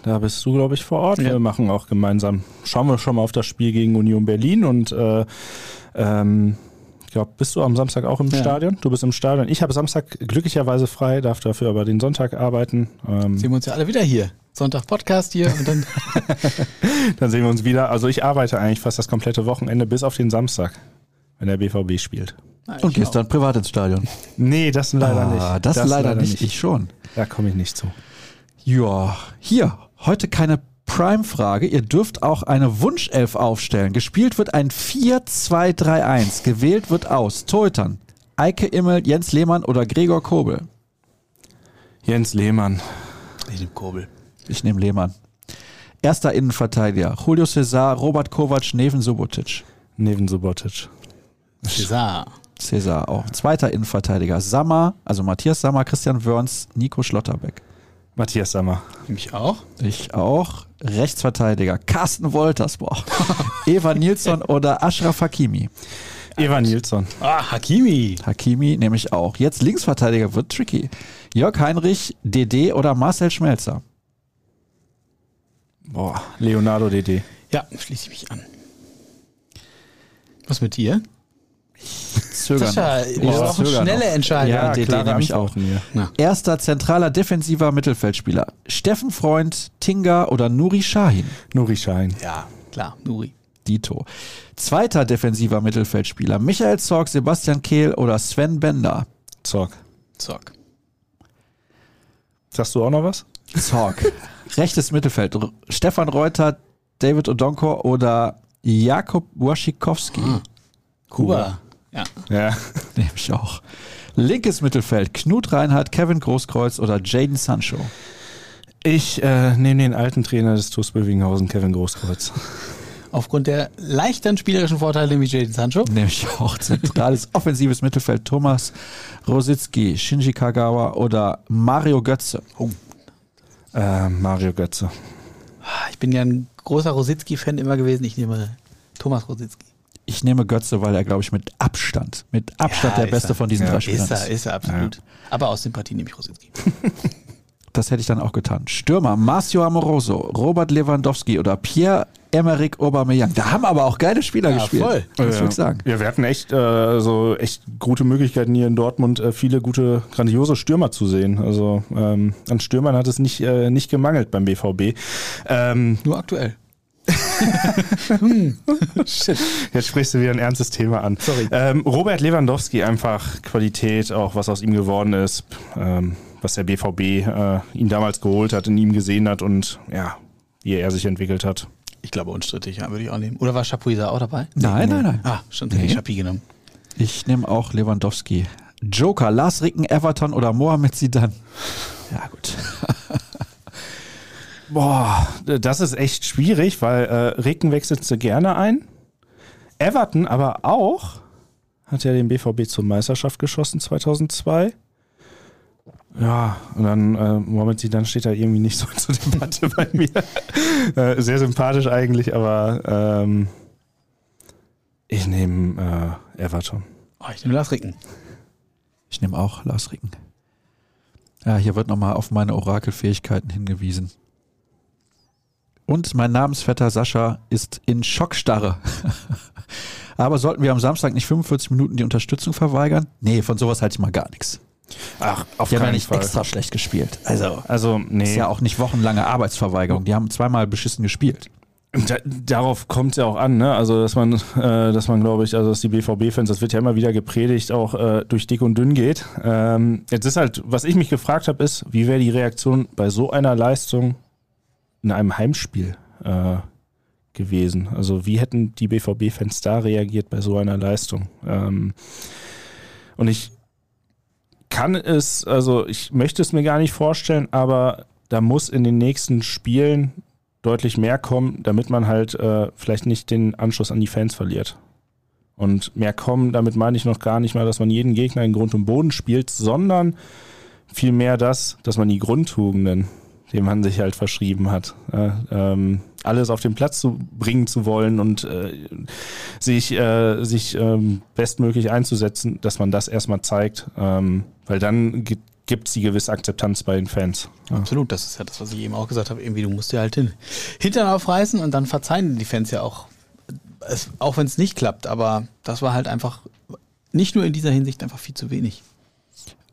Speaker 1: Da bist du, glaube ich, vor Ort. Wir machen auch gemeinsam, schauen wir schon mal auf das Spiel gegen Union Berlin und äh, ähm, glaube, bist du am Samstag auch im
Speaker 3: Ja.
Speaker 1: Stadion? Du bist im Stadion. Ich habe Samstag glücklicherweise frei, darf dafür aber den Sonntag arbeiten. Ähm,
Speaker 3: Sehen wir uns ja alle wieder hier. Sonntag Podcast hier und dann *laughs*
Speaker 1: dann sehen wir uns wieder. Also ich arbeite eigentlich fast das komplette Wochenende bis auf den Samstag, wenn der BVB spielt.
Speaker 2: Und gehst dann privat ins Stadion.
Speaker 1: Nee, das leider
Speaker 2: ah,
Speaker 1: nicht.
Speaker 2: Das, leider, nicht. Ich schon.
Speaker 1: Da komme ich nicht zu.
Speaker 2: Ja, hier, heute keine Prime-Frage. Ihr dürft auch eine Wunschelf aufstellen. Gespielt wird ein 4-2-3-1. Gewählt wird aus Torhütern. Eike Immel, Jens Lehmann oder Gregor Kobel.
Speaker 1: Jens Lehmann.
Speaker 3: Ich nehm Kobel.
Speaker 2: Ich nehme Lehmann. Erster Innenverteidiger. Julio Cesar, Robert Kovac, Neven Subotic.
Speaker 1: Neven Subotic.
Speaker 3: Cesar.
Speaker 2: Cesar auch. Zweiter Innenverteidiger. Sammer, also Matthias Sammer, Christian Wörns, Nico Schlotterbeck.
Speaker 1: Matthias Sammer.
Speaker 3: Mich auch.
Speaker 2: Ich auch. Rechtsverteidiger. Carsten Wolters. Boah. *laughs* Eva Nilsson oder Ashraf Hakimi.
Speaker 1: Eva Nilsson.
Speaker 3: Ah, Hakimi.
Speaker 2: Hakimi nehme ich auch. Jetzt Linksverteidiger wird tricky. Jörg Heinrich, DD oder Marcel Schmelzer.
Speaker 1: Boah, Leonardo DD.
Speaker 3: Ja, schließe ich mich an. Was mit dir?
Speaker 2: Zögern.
Speaker 3: Sascha,
Speaker 2: Ich
Speaker 3: wir brauchen
Speaker 2: zögere
Speaker 3: schnelle. Entscheidungen.
Speaker 2: Ja, DD
Speaker 1: klare
Speaker 2: nehme ich
Speaker 1: hier.
Speaker 2: Erster zentraler defensiver Mittelfeldspieler. Steffen Freund, Tinga oder Nuri Sahin.
Speaker 1: Nuri Schein.
Speaker 3: Ja, klar, Nuri.
Speaker 2: Dito. Zweiter defensiver Mittelfeldspieler. Michael Zorg, Sebastian Kehl oder Sven Bender?
Speaker 1: Zorg.
Speaker 3: Zorg.
Speaker 1: Sagst du auch noch was?
Speaker 2: Zorg. *laughs* Rechtes Mittelfeld. Stefan Reuter, David Odonko oder Jakob Waschikowski?
Speaker 3: Kuba. Ja.
Speaker 1: Ja. *laughs*
Speaker 2: Nehme ich auch. Linkes Mittelfeld. Knut Reinhardt, Kevin Großkreuz oder Jaden Sancho?
Speaker 1: Ich äh, nehme den alten Trainer des TuS Bövinghausen, Kevin Großkreuz.
Speaker 3: Aufgrund der leichten spielerischen Vorteile wie Jaden Sancho.
Speaker 2: Nehme ich auch. Zentrales *laughs* offensives Mittelfeld. Thomas Rositzky, Shinji Kagawa oder Mario Götze?
Speaker 3: Oh.
Speaker 1: Äh, Mario Götze.
Speaker 3: Ich bin ja ein großer Rositzky-Fan immer gewesen. Ich nehme Thomas Rositzky.
Speaker 2: Ich nehme Götze, weil er, glaube ich, mit Abstand, mit Abstand der
Speaker 3: ist
Speaker 2: Beste
Speaker 3: er.
Speaker 2: von diesen
Speaker 1: Ja.
Speaker 2: drei Spielern
Speaker 3: Ist er, ist er absolut. Aber aus Sympathie nehme ich Rositzky. *laughs*
Speaker 2: Das hätte ich dann auch getan. Stürmer, Marcio Amoroso, Robert Lewandowski oder Pierre-Emerick Aubameyang. Da haben aber auch geile Spieler
Speaker 3: Ja,
Speaker 2: gespielt.
Speaker 3: voll.
Speaker 2: Das
Speaker 1: Ja.
Speaker 2: würde ich sagen.
Speaker 1: Ja, wir hatten echt, äh, so echt gute Möglichkeiten hier in Dortmund, äh, viele gute, grandiose Stürmer zu sehen. Also ähm, an Stürmern hat es nicht, äh, nicht gemangelt beim BVB. Ähm,
Speaker 3: Nur aktuell. Hm. Shit. *laughs*
Speaker 1: Jetzt sprichst du wieder ein ernstes Thema an.
Speaker 3: Sorry.
Speaker 1: Ähm, Robert Lewandowski, einfach Qualität, auch was aus ihm geworden ist, ähm, was der BVB äh, ihn damals geholt hat, in ihm gesehen hat und ja, wie er sich entwickelt hat.
Speaker 3: Ich glaube unstrittig, ja, würde ich auch nehmen. Oder war Chapuisa auch dabei?
Speaker 2: Nein, nein, nein.
Speaker 3: Ah, stimmt, hätte ich
Speaker 2: Nee.
Speaker 3: Chapi genommen.
Speaker 2: Ich nehme auch Lewandowski. Joker, Lars Ricken, Everton oder Mohamed Zidane? Ja, gut. *laughs*
Speaker 1: Boah, das ist echt schwierig, weil äh, Reken wechselst du gerne ein. Everton aber auch, hat ja den BVB zur Meisterschaft geschossen 2002. Ja, und dann äh, Mohamed Zidane steht da irgendwie nicht so *laughs* zur Debatte bei mir. *laughs* äh, sehr sympathisch eigentlich, aber ähm, ich nehme äh, Everton.
Speaker 3: Oh, ich nehme Lars Ricken.
Speaker 2: Ich nehme auch Lars Ricken. Ja, hier wird nochmal auf meine Orakelfähigkeiten hingewiesen. Und mein Namensvetter Sascha ist in Schockstarre. *laughs* Aber sollten wir am Samstag nicht 45 Minuten die Unterstützung verweigern? Nee, von sowas halte ich mal gar nichts.
Speaker 1: Ach, auf
Speaker 2: Die haben ja
Speaker 1: keinen
Speaker 2: nicht
Speaker 1: Fall.
Speaker 2: extra schlecht gespielt. Also,
Speaker 1: Also, nee.
Speaker 2: ist ja auch nicht wochenlange Arbeitsverweigerung. Die haben zweimal beschissen gespielt.
Speaker 1: Da, darauf kommt es ja auch an, ne? Also dass man, äh, dass man, glaube ich, also dass die BVB-Fans, das wird ja immer wieder gepredigt, auch äh, durch dick und dünn geht. Ähm, jetzt ist halt, was ich mich gefragt habe, ist, wie wäre die Reaktion bei so einer Leistung in einem Heimspiel äh, gewesen? Also wie hätten die BVB-Fans da reagiert bei so einer Leistung? Ähm, und ich kann es, also ich möchte es mir gar nicht vorstellen, aber da muss in den nächsten Spielen deutlich mehr kommen, damit man halt äh, vielleicht nicht den Anschluss an die Fans verliert. Und mehr kommen, damit meine ich noch gar nicht mal, dass man jeden Gegner in Grund und Boden spielt, sondern vielmehr das, dass man die Grundtugenden, dem man sich halt verschrieben hat, äh, ähm, alles auf den Platz zu bringen zu wollen und äh, sich, äh, sich ähm, bestmöglich einzusetzen, dass man das erstmal zeigt, ähm, weil dann gibt es die gewisse Akzeptanz bei den Fans. Ja.
Speaker 3: Absolut, das ist ja das, was ich eben auch gesagt habe. Irgendwie, du musst dir halt hin. Hintern aufreißen und dann verzeihen die Fans ja auch. Es, auch wenn es nicht klappt, aber das war halt einfach nicht nur in dieser Hinsicht einfach viel zu wenig.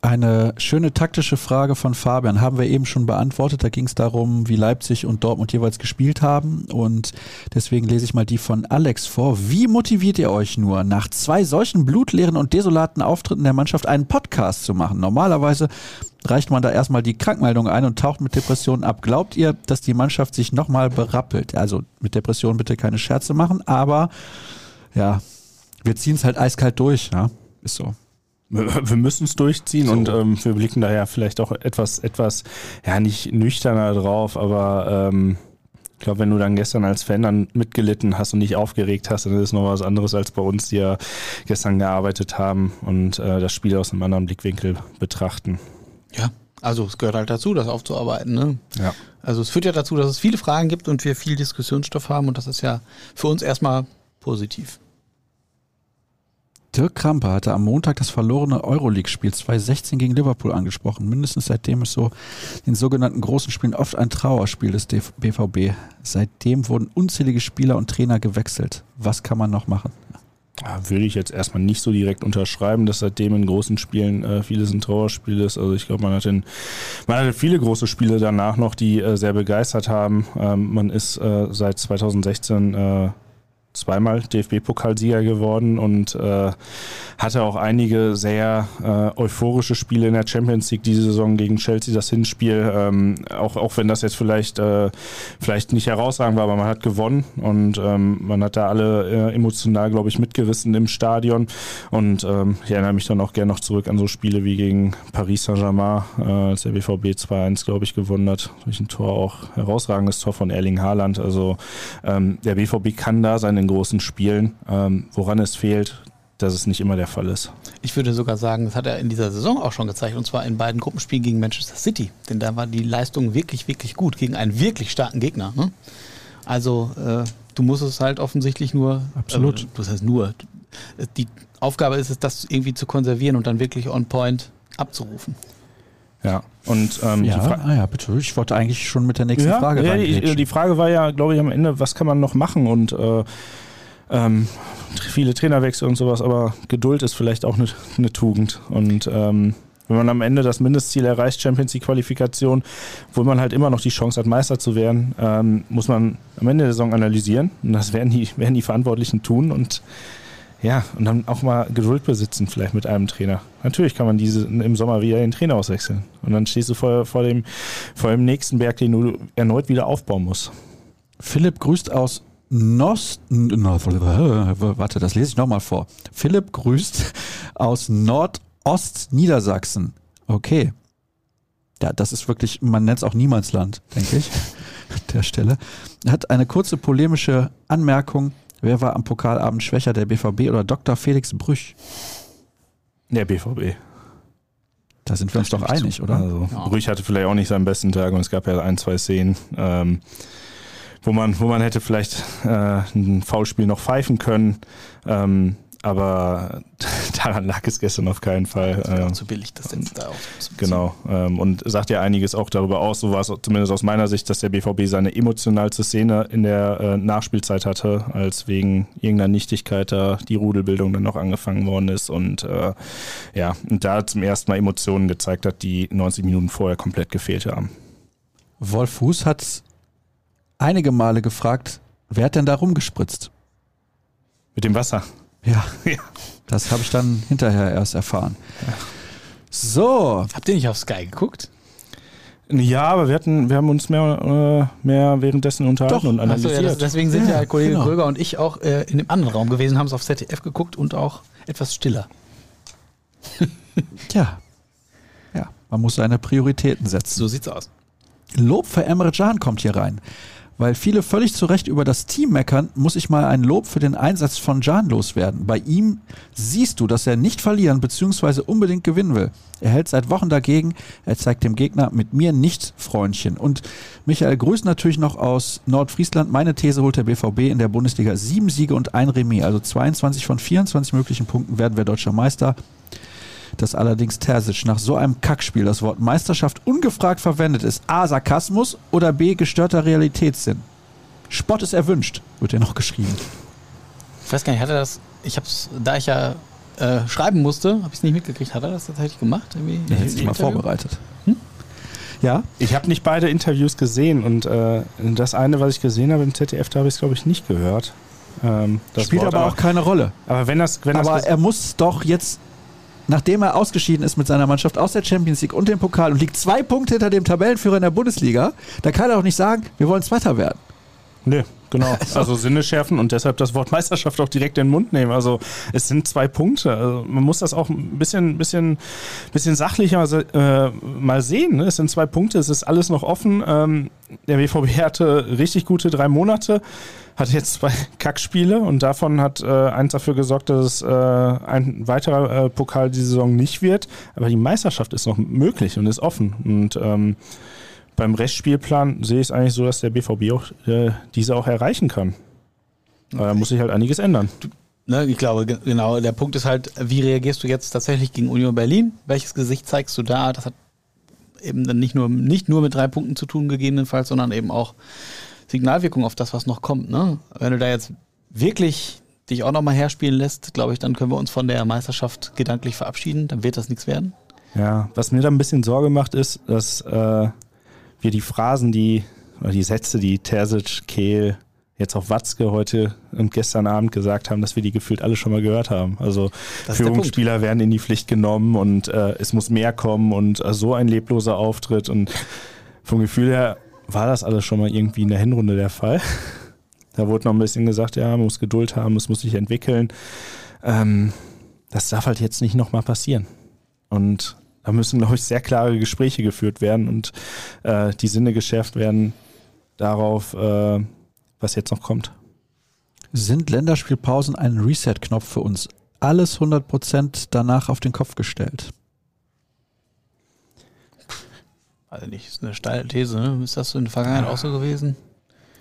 Speaker 2: Eine schöne taktische Frage von Fabian haben wir eben schon beantwortet. Da ging es darum, wie Leipzig und Dortmund jeweils gespielt haben. Und deswegen lese ich mal die von Alex vor. Wie motiviert ihr euch nur, nach zwei solchen blutleeren und desolaten Auftritten der Mannschaft einen Podcast zu machen? Normalerweise reicht man da erstmal die Krankmeldung ein und taucht mit Depressionen ab. Glaubt ihr, dass die Mannschaft sich nochmal berappelt? Also mit Depressionen bitte keine Scherze machen, aber ja, wir ziehen es halt eiskalt durch. Ja, ist so.
Speaker 1: Wir müssen es durchziehen
Speaker 2: So.
Speaker 1: und ähm, wir blicken daher vielleicht auch etwas, etwas, ja, nicht nüchterner drauf, aber ähm, ich glaube, wenn du dann gestern als Fan dann mitgelitten hast und nicht aufgeregt hast, dann ist es noch was anderes als bei uns, die ja gestern gearbeitet haben und äh, das Spiel aus einem anderen Blickwinkel betrachten.
Speaker 3: Ja, also es gehört halt dazu, das aufzuarbeiten. Ne?
Speaker 1: Ja.
Speaker 3: Also es führt ja dazu, dass es viele Fragen gibt und wir viel Diskussionsstoff haben und das ist ja für uns erstmal positiv.
Speaker 2: Dirk Krampe hatte am Montag das verlorene Euroleague-Spiel 2016 gegen Liverpool angesprochen. Mindestens seitdem ist so in sogenannten großen Spielen oft ein Trauerspiel des BVB. Seitdem wurden unzählige Spieler und Trainer gewechselt. Was kann man noch machen?
Speaker 1: Ja, würde ich jetzt erstmal nicht so direkt unterschreiben, dass seitdem in großen Spielen äh, vieles ein Trauerspiel ist. Also ich glaube, man hat man hatte viele große Spiele danach noch, die äh, sehr begeistert haben. Ähm, man ist äh, seit 2016 äh, zweimal DFB-Pokalsieger geworden und äh, hatte auch einige sehr äh, euphorische Spiele in der Champions League diese Saison gegen Chelsea, das Hinspiel. Ähm, auch, auch wenn das jetzt vielleicht, äh, vielleicht nicht herausragend war, aber man hat gewonnen und ähm, man hat da alle äh, emotional, glaube ich, mitgerissen im Stadion. Und ähm, ich erinnere mich dann auch gerne noch zurück an so Spiele wie gegen Paris Saint-Germain, äh, als der BVB 2-1, glaube ich, gewonnen hat. Durch ein Tor auch herausragendes Tor von Erling Haaland. Also ähm, der BVB kann da seine in großen Spielen. Ähm, woran es fehlt, dass es nicht immer der Fall ist.
Speaker 3: Ich würde sogar sagen, das hat er in dieser Saison auch schon gezeigt, und zwar in beiden Gruppenspielen gegen Manchester City. Denn da war die Leistung wirklich, wirklich gut gegen einen wirklich starken Gegner. Ne? Also äh, du musst es halt offensichtlich nur.
Speaker 2: Absolut.
Speaker 3: Äh, das heißt nur. Die Aufgabe ist es, das irgendwie zu konservieren und dann wirklich on point abzurufen.
Speaker 1: Ja, und ähm,
Speaker 2: ja, ah ja, bitte. Ich wollte eigentlich schon mit der nächsten ja, Frage
Speaker 1: ja, die, die, Frage war ja, glaube ich, am Ende, was kann man noch machen? Und äh, ähm, viele Trainerwechsel und sowas, aber Geduld ist vielleicht auch eine, eine Tugend. Und ähm, wenn man am Ende das Mindestziel erreicht, Champions League Qualifikation, wo man halt immer noch die Chance hat, Meister zu werden, ähm, muss man am Ende der Saison analysieren. Und das werden die, werden die Verantwortlichen tun. Und ja, und dann auch mal Geduld besitzen, vielleicht mit einem Trainer. Natürlich kann man diese im Sommer wieder den Trainer auswechseln. Und dann stehst du vor, vor, dem, vor dem nächsten Berg, den du erneut wieder aufbauen musst.
Speaker 2: Philipp grüßt aus Nost. Warte, das lese ich nochmal vor. Philipp grüßt aus Nordost-Niedersachsen. Okay. Ja, das ist wirklich, man nennt es auch Niemandsland, denke ich, an der Stelle. Hat eine kurze polemische Anmerkung Wer war am Pokalabend schwächer, der BVB oder Dr. Felix Brüch?
Speaker 1: Der BVB.
Speaker 2: Da sind wir uns doch einig, zu. oder?
Speaker 1: Also, ja. Brüch hatte vielleicht auch nicht seinen besten Tag und es gab ja ein, zwei Szenen, ähm, wo, man, wo man hätte vielleicht äh, ein Foulspiel noch pfeifen können. Ähm, aber *laughs* daran lag es gestern auf keinen Fall.
Speaker 3: Das wäre auch zu billig, das jetzt da auch
Speaker 1: Genau. Ähm, und sagt ja einiges auch darüber aus. So war es zumindest aus meiner Sicht, dass der BVB seine emotionalste Szene in der äh, Nachspielzeit hatte, als wegen irgendeiner Nichtigkeit da die Rudelbildung dann noch angefangen worden ist. Und äh, ja, und da zum ersten Mal Emotionen gezeigt hat, die 90 Minuten vorher komplett gefehlt haben.
Speaker 2: Wolf Fuß hat einige Male gefragt, wer hat denn da rumgespritzt?
Speaker 1: Mit dem Wasser.
Speaker 2: Ja, das habe ich dann hinterher erst erfahren. So.
Speaker 3: Habt ihr nicht auf Sky geguckt?
Speaker 1: Ja, aber wir, hatten, wir haben uns mehr, äh, mehr währenddessen unterhalten Doch. und analysiert. So, ja,
Speaker 3: deswegen sind ja, ja Kollege genau. Kröger und ich auch äh, in dem anderen Raum gewesen, haben es auf ZDF geguckt und auch etwas stiller.
Speaker 2: Tja. Ja, man muss seine Prioritäten setzen.
Speaker 3: So sieht's aus.
Speaker 2: Lob für Emre Can kommt hier rein. Weil viele völlig zu Recht über das Team meckern, muss ich mal ein Lob für den Einsatz von Jan loswerden. Bei ihm siehst du, dass er nicht verlieren bzw. unbedingt gewinnen will. Er hält seit Wochen dagegen, er zeigt dem Gegner mit mir nicht Freundchen. Und Michael grüßt natürlich noch aus Nordfriesland. Meine These holt der BVB in der Bundesliga sieben Siege und ein Remis. Also 22 von 24 möglichen Punkten werden wir deutscher Meister dass allerdings Terzic nach so einem Kackspiel das Wort Meisterschaft ungefragt verwendet ist. A. Sarkasmus oder B. gestörter Realitätssinn. Spott ist erwünscht, wird ja noch geschrieben.
Speaker 3: Ich weiß gar nicht, hat er das, ich hab's, da ich ja äh, schreiben musste, habe ich es nicht mitgekriegt. Hat er das tatsächlich gemacht?
Speaker 2: Irgendwie er hat sich mal vorbereitet. Hm?
Speaker 1: Ja? Ich habe nicht beide Interviews gesehen und äh, das eine, was ich gesehen habe im ZDF, da habe ich es, glaube ich, nicht gehört.
Speaker 2: Ähm, Spielt Wort, aber auch keine Rolle.
Speaker 1: Aber wenn das, wenn
Speaker 2: aber er muss doch jetzt nachdem er ausgeschieden ist mit seiner Mannschaft aus der Champions League und dem Pokal und liegt zwei Punkte hinter dem Tabellenführer in der Bundesliga, da kann er auch nicht sagen, wir wollen Zweiter werden.
Speaker 1: Nee, genau. Also, also Sinne schärfen und deshalb das Wort Meisterschaft auch direkt in den Mund nehmen. Also es sind zwei Punkte. Also man muss das auch ein bisschen, bisschen, bisschen sachlicher äh, mal sehen. Ne? Es sind zwei Punkte, es ist alles noch offen. Ähm, der BVB hatte richtig gute drei Monate hat jetzt zwei *laughs* Kackspiele und davon hat äh, eins dafür gesorgt, dass es äh, ein weiterer äh, Pokal die Saison nicht wird. Aber die Meisterschaft ist noch möglich und ist offen. Und ähm, beim Restspielplan sehe ich es eigentlich so, dass der BVB auch äh, diese auch erreichen kann. Aber da muss sich halt einiges ändern.
Speaker 3: Ne, ich glaube, genau, der Punkt ist halt, wie reagierst du jetzt tatsächlich gegen Union Berlin? Welches Gesicht zeigst du da? Das hat eben dann nicht nur, nicht nur mit drei Punkten zu tun, gegebenenfalls, sondern eben auch Signalwirkung auf das, was noch kommt. Ne? Wenn du da jetzt wirklich dich auch nochmal herspielen lässt, glaube ich, dann können wir uns von der Meisterschaft gedanklich verabschieden. Dann wird das nichts werden.
Speaker 1: Ja, was mir da ein bisschen Sorge macht, ist, dass äh, wir die Phrasen, die, oder die Sätze, die Terzic, Kehl, jetzt auch Watzke heute und gestern Abend gesagt haben, dass wir die gefühlt alle schon mal gehört haben. Also Führungsspieler werden in die Pflicht genommen und äh, es muss mehr kommen und äh, so ein lebloser Auftritt und vom Gefühl her war das alles schon mal irgendwie in der Hinrunde der Fall. *laughs* Da wurde noch ein bisschen gesagt, ja, man muss Geduld haben, es muss sich entwickeln. Ähm, das darf halt jetzt nicht nochmal passieren. Und da müssen, glaube ich, sehr klare Gespräche geführt werden und äh, die Sinne geschärft werden darauf, äh, was jetzt noch kommt.
Speaker 2: Sind Länderspielpausen ein Reset-Knopf für uns? Alles 100% danach auf den Kopf gestellt.
Speaker 3: Also nicht, ist eine steile These, ne? Ist das so in der Vergangenheit auch so gewesen?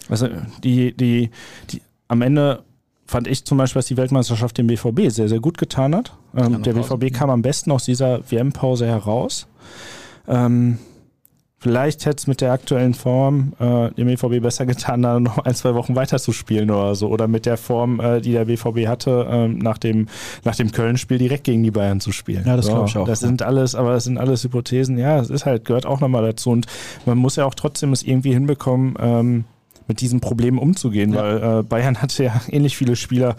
Speaker 1: Also die, die, die, am Ende fand ich zum Beispiel, dass die Weltmeisterschaft dem BVB sehr, sehr gut getan hat. Ähm, der BVB kam am besten aus dieser WM-Pause heraus. Ähm, vielleicht hätte es mit der aktuellen Form äh, dem BVB besser getan, da noch ein, zwei Wochen weiterzuspielen oder so. Oder mit der Form, äh, die der BVB hatte, äh, nach dem, nach dem Köln-Spiel direkt gegen die Bayern zu spielen.
Speaker 2: Ja, das so, glaube ich auch.
Speaker 1: Das ja. sind alles, aber das sind alles Hypothesen. Ja, es ist halt, gehört auch nochmal dazu. Und man muss ja auch trotzdem es irgendwie hinbekommen, ähm, mit diesen Problemen umzugehen, ja. weil äh, Bayern hatte ja *laughs* ähnlich viele Spieler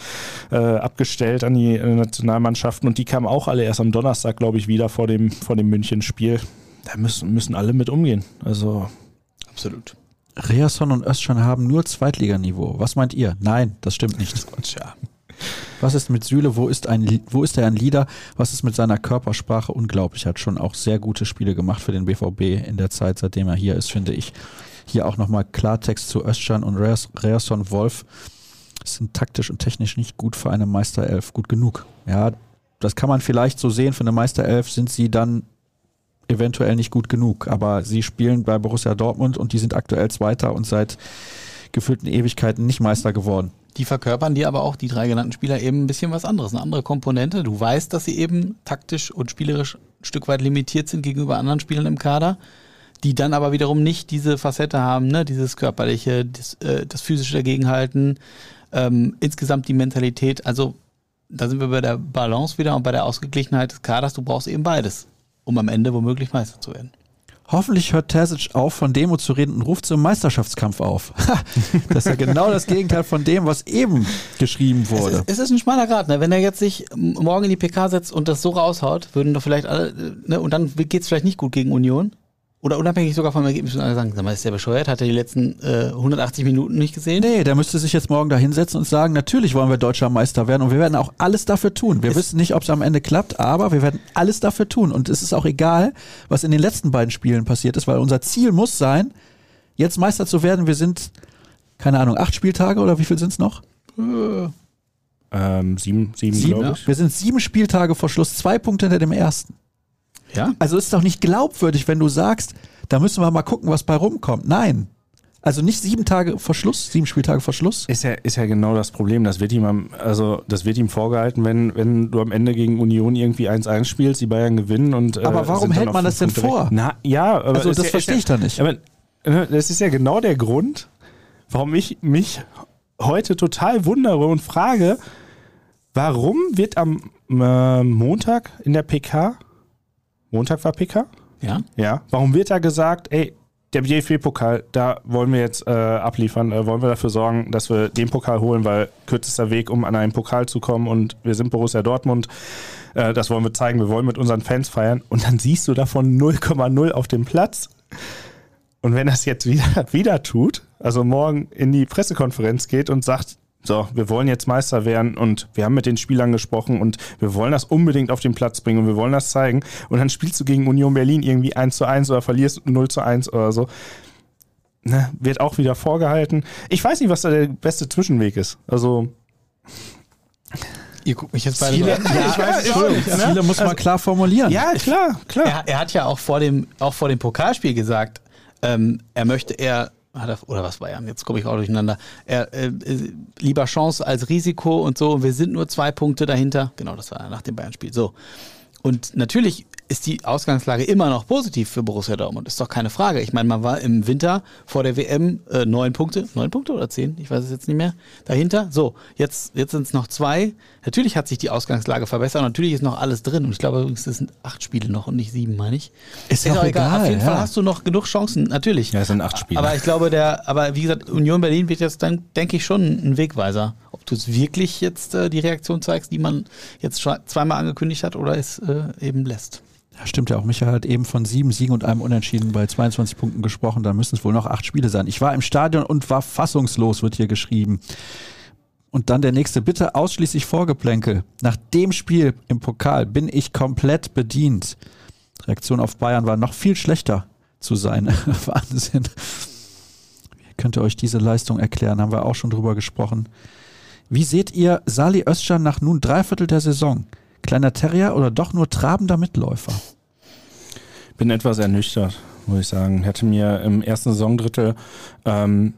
Speaker 1: äh, abgestellt an die äh, Nationalmannschaften und die kamen auch alle erst am Donnerstag, glaube ich, wieder vor dem, vor dem München-Spiel. Da müssen, müssen alle mit umgehen. Also.
Speaker 3: Absolut.
Speaker 2: Reasson und Özcan haben nur Zweitliganiveau. Was meint ihr? Nein, das stimmt nicht.
Speaker 3: Tja.
Speaker 2: Was ist mit Süle? Wo ist, ein, wo ist er ein Leader? Was ist mit seiner Körpersprache? Unglaublich. Er hat schon auch sehr gute Spiele gemacht für den BVB in der Zeit, seitdem er hier ist, finde ich. Hier auch nochmal Klartext zu Özcan und Reasson Wolf. Sind taktisch und technisch nicht gut für eine Meisterelf. Gut genug. Ja, das kann man vielleicht so sehen. Für eine Meisterelf sind sie dann eventuell nicht gut genug. Aber sie spielen bei Borussia Dortmund und die sind aktuell Zweiter und seit gefühlten Ewigkeiten nicht Meister geworden.
Speaker 3: Die verkörpern dir aber auch, die drei genannten Spieler, eben ein bisschen was anderes, eine andere Komponente. Du weißt, dass sie eben taktisch und spielerisch ein Stück weit limitiert sind gegenüber anderen Spielern im Kader die dann aber wiederum nicht diese Facette haben, ne? dieses körperliche, das, äh, das physische Dagegenhalten, ähm, insgesamt die Mentalität. Also da sind wir bei der Balance wieder und bei der Ausgeglichenheit des Kaders. Du brauchst eben beides, um am Ende womöglich Meister zu werden.
Speaker 2: Hoffentlich hört Terzic auf, von Demo zu reden und ruft zum Meisterschaftskampf auf. das ist ja genau das Gegenteil von dem, was eben geschrieben wurde.
Speaker 3: Es ist, es ist ein schmaler Grad. Ne? Wenn er jetzt sich morgen in die PK setzt und das so raushaut, würden doch vielleicht alle, ne? und dann geht es vielleicht nicht gut gegen Union. Oder unabhängig sogar vom Ergebnis alle sagen, sag mal, ist der bescheuert? Hat er die letzten äh, 180 Minuten nicht gesehen?
Speaker 2: Nee, der müsste sich jetzt morgen da hinsetzen und sagen, natürlich wollen wir deutscher Meister werden und wir werden auch alles dafür tun. Wir es wissen nicht, ob es am Ende klappt, aber wir werden alles dafür tun. Und es ist auch egal, was in den letzten beiden Spielen passiert ist, weil unser Ziel muss sein, jetzt Meister zu werden. Wir sind, keine Ahnung, acht Spieltage oder wie viel sind es noch?
Speaker 1: Äh, ähm, sieben, sieben,
Speaker 2: sieben glaube ich. Wir sind sieben Spieltage vor Schluss, zwei Punkte hinter dem ersten. Ja? Also ist doch nicht glaubwürdig, wenn du sagst, da müssen wir mal gucken, was bei rumkommt. Nein. Also nicht sieben Tage vor Schluss, sieben Spieltage vor Schluss.
Speaker 1: Ist ja, ist ja genau das Problem. Das wird ihm, also das wird ihm vorgehalten, wenn, wenn du am Ende gegen Union irgendwie 1-1 spielst, die Bayern gewinnen und.
Speaker 2: Äh, aber warum hält man das denn vor?
Speaker 1: Na, ja,
Speaker 2: aber also das ja, verstehe ich da nicht.
Speaker 1: Aber ne, das ist ja genau der Grund, warum ich mich heute total wundere und frage, warum wird am äh, Montag in der PK Montag war PK?
Speaker 3: Ja.
Speaker 1: Ja. Warum wird da gesagt, ey, der DFB-Pokal, da wollen wir jetzt äh, abliefern, äh, wollen wir dafür sorgen, dass wir den Pokal holen, weil kürzester Weg, um an einen Pokal zu kommen und wir sind Borussia Dortmund, äh, das wollen wir zeigen, wir wollen mit unseren Fans feiern und dann siehst du davon 0,0 auf dem Platz. Und wenn das jetzt wieder, *laughs* wieder tut, also morgen in die Pressekonferenz geht und sagt, so, wir wollen jetzt Meister werden und wir haben mit den Spielern gesprochen und wir wollen das unbedingt auf den Platz bringen und wir wollen das zeigen. Und dann spielst du gegen Union Berlin irgendwie 1 zu 1 oder verlierst 0 zu 1 oder so. Ne, wird auch wieder vorgehalten. Ich weiß nicht, was da der beste Zwischenweg ist. Also.
Speaker 3: Ihr guckt mich jetzt beide
Speaker 2: Ziele, so ja, ich weiß, ja, Ziele ne? muss man also, klar formulieren.
Speaker 3: Ja, klar, klar. Er, er, hat ja auch vor dem, auch vor dem Pokalspiel gesagt, ähm, er möchte eher er, oder was war er? Jetzt komme ich auch durcheinander. Er, äh, äh, lieber Chance als Risiko und so. Wir sind nur zwei Punkte dahinter. Genau, das war nach dem Bayern-Spiel. So. Und natürlich ist die Ausgangslage immer noch positiv für Borussia Dortmund. Ist doch keine Frage. Ich meine, man war im Winter vor der WM äh, neun Punkte, neun Punkte oder zehn, ich weiß es jetzt nicht mehr, dahinter. So, jetzt, jetzt sind es noch zwei. Natürlich hat sich die Ausgangslage verbessert. Natürlich ist noch alles drin. Und ich glaube übrigens, es sind acht Spiele noch und nicht sieben, meine ich.
Speaker 2: Ist auch egal,
Speaker 3: Auf jeden
Speaker 2: ja.
Speaker 3: Fall hast du noch genug Chancen, natürlich.
Speaker 1: Ja, es sind acht Spiele.
Speaker 3: Aber ich glaube, der, aber wie gesagt, Union Berlin wird jetzt dann, denke ich, schon ein Wegweiser. Ob du es wirklich jetzt äh, die Reaktion zeigst, die man jetzt schon zweimal angekündigt hat, oder es äh, eben lässt.
Speaker 2: Ja, stimmt ja auch. Michael hat eben von sieben Siegen und einem Unentschieden bei 22 Punkten gesprochen. Da müssen es wohl noch acht Spiele sein. Ich war im Stadion und war fassungslos, wird hier geschrieben. Und dann der nächste, bitte ausschließlich Vorgeplänkel. Nach dem Spiel im Pokal bin ich komplett bedient. Reaktion auf Bayern war noch viel schlechter zu sein. *laughs* Wahnsinn. Wie könnt ihr euch diese Leistung erklären? Haben wir auch schon drüber gesprochen. Wie seht ihr Sali Özcan nach nun Dreiviertel der Saison? Kleiner Terrier oder doch nur trabender Mitläufer?
Speaker 1: bin etwas ernüchtert, muss ich sagen. Hätte mir im ersten Saisondrittel ähm,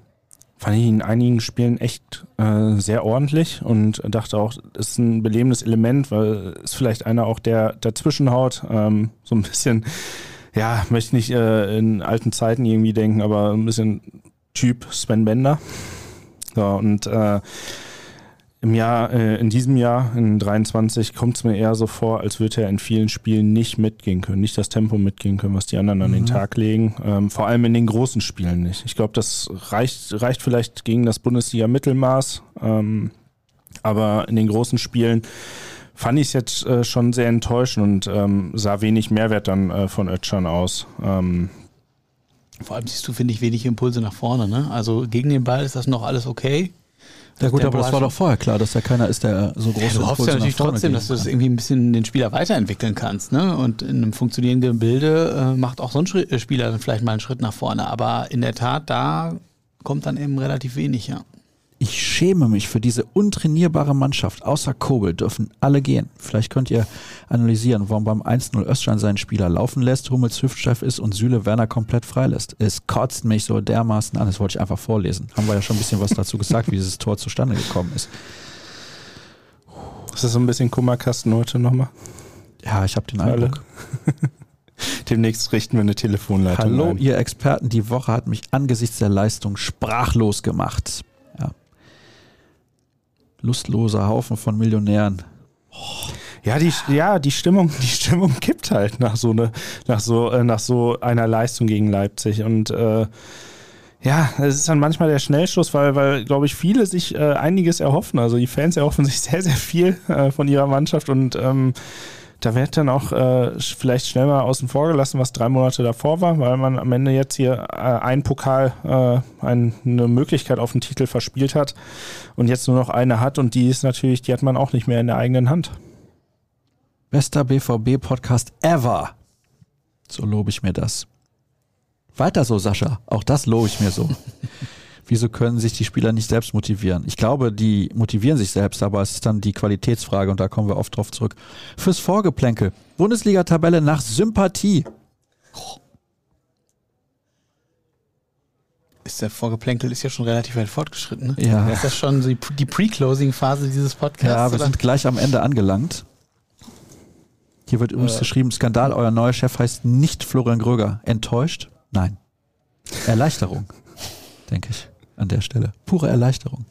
Speaker 1: fand ich in einigen Spielen echt äh, sehr ordentlich und dachte auch, ist ein belebendes Element, weil es vielleicht einer auch der dazwischen haut, ähm, so ein bisschen, ja, möchte nicht äh, in alten Zeiten irgendwie denken, aber ein bisschen Typ Sven Bender. So, und äh, im Jahr, äh, in diesem Jahr, in 23, kommt es mir eher so vor, als würde er in vielen Spielen nicht mitgehen können, nicht das Tempo mitgehen können, was die anderen an den Tag legen. Ähm, vor allem in den großen Spielen nicht. Ich glaube, das reicht, reicht vielleicht gegen das Bundesliga-Mittelmaß, ähm, aber in den großen Spielen fand ich es jetzt äh, schon sehr enttäuschend und ähm, sah wenig Mehrwert dann äh, von Ötschern aus. Ähm,
Speaker 3: Vor allem siehst du, finde ich, wenig Impulse nach vorne. Ne? Also gegen den Ball ist das noch alles okay.
Speaker 2: Ja gut, aber das war doch vorher klar, dass da keiner ist, der so große
Speaker 3: Ja, du hoffst ja natürlich trotzdem, dass du das irgendwie ein bisschen den Spieler weiterentwickeln kannst. Ne? Und in einem funktionierenden Bilde äh, macht auch so ein äh, Spieler dann vielleicht mal einen Schritt nach vorne. Aber in der Tat, da kommt dann eben relativ wenig, ja.
Speaker 2: Ich schäme mich für diese untrainierbare Mannschaft. Außer Kobel dürfen alle gehen. Vielleicht könnt ihr analysieren, warum beim 1-0 Özcan seinen Spieler laufen lässt, Hummels Hüftchef ist und Süle Werner komplett freilässt. Es kotzt mich so dermaßen an. Das wollte ich einfach vorlesen. Haben wir ja schon ein bisschen was dazu gesagt, wie dieses Tor zustande gekommen ist.
Speaker 1: ist das so ein bisschen Kummerkasten heute nochmal?
Speaker 2: Ja, ich habe den. Eindruck. *laughs*
Speaker 1: Demnächst richten wir eine Telefonleitung
Speaker 2: Hallo,
Speaker 1: ein.
Speaker 2: ihr Experten. Die Woche hat mich angesichts der Leistung sprachlos gemacht. Lustloser Haufen von Millionären.
Speaker 1: Ja, die, ja, die Stimmung, die Stimmung kippt halt nach so eine, nach so, äh, nach so einer Leistung gegen Leipzig. Und äh, ja, es ist dann manchmal der Schnellschuss, weil, weil glaube ich, viele sich äh, einiges erhoffen. Also die Fans erhoffen sich sehr, sehr viel äh, von ihrer Mannschaft und ähm, da wird dann auch äh, vielleicht schnell mal außen vor gelassen, was drei Monate davor war, weil man am Ende jetzt hier äh, einen Pokal, äh, ein, eine Möglichkeit auf den Titel verspielt hat und jetzt nur noch eine hat und die ist natürlich, die hat man auch nicht mehr in der eigenen Hand.
Speaker 2: Bester BVB-Podcast ever. So lobe ich mir das. Weiter so, Sascha. Auch das lobe ich mir so. *laughs* Wieso können sich die Spieler nicht selbst motivieren? Ich glaube, die motivieren sich selbst, aber es ist dann die Qualitätsfrage und da kommen wir oft drauf zurück. Fürs Vorgeplänkel. Bundesliga-Tabelle nach Sympathie.
Speaker 3: Ist der Vorgeplänkel ist ja schon relativ weit fortgeschritten. Ne?
Speaker 2: Ja.
Speaker 3: Ist das schon die, die Pre-Closing-Phase dieses Podcasts?
Speaker 2: Ja, wir
Speaker 3: oder?
Speaker 2: sind gleich am Ende angelangt. Hier wird übrigens
Speaker 3: Äh.
Speaker 2: geschrieben, Skandal, euer neuer Chef heißt nicht Florian Gröger. Enttäuscht? Nein. Erleichterung, denke ich, an der Stelle. Pure Erleichterung.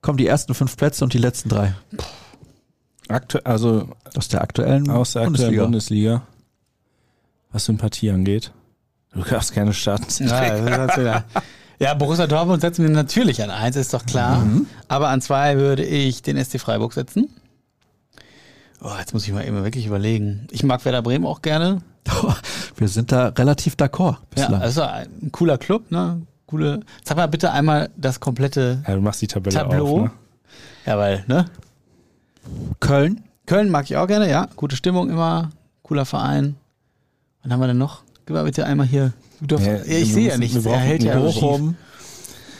Speaker 2: Kommen die ersten fünf Plätze und die letzten drei
Speaker 1: Aktu also
Speaker 2: aus der aktuellen
Speaker 1: aus der aktuellen
Speaker 2: Bundesliga.
Speaker 1: Bundesliga. was Sympathie angeht. Du darfst gerne starten.
Speaker 3: Ja, *laughs* ja, Borussia Dortmund setzen wir natürlich an eins, ist doch klar.
Speaker 2: Mhm.
Speaker 3: Aber an zwei würde ich den SC Freiburg setzen. Oh, jetzt muss ich mal eben wirklich überlegen. Ich mag Werder Bremen auch gerne. *laughs*
Speaker 2: Wir sind da relativ d'accord
Speaker 3: Ja,
Speaker 2: bislang.
Speaker 3: also ein cooler Club, ne? Coole. Sag mal bitte einmal das komplette
Speaker 1: Ja, du machst die Tabelle
Speaker 3: Tableau.
Speaker 1: auf. Ne?
Speaker 3: Ja, weil, ne?
Speaker 2: Köln,
Speaker 3: Köln mag ich auch gerne, ja. Gute Stimmung immer, cooler Verein. Wann haben wir denn noch? Gib mal bitte einmal hier. Darfst,
Speaker 1: Ja,
Speaker 3: ich sehe ja nichts. Er hält ja Bochum.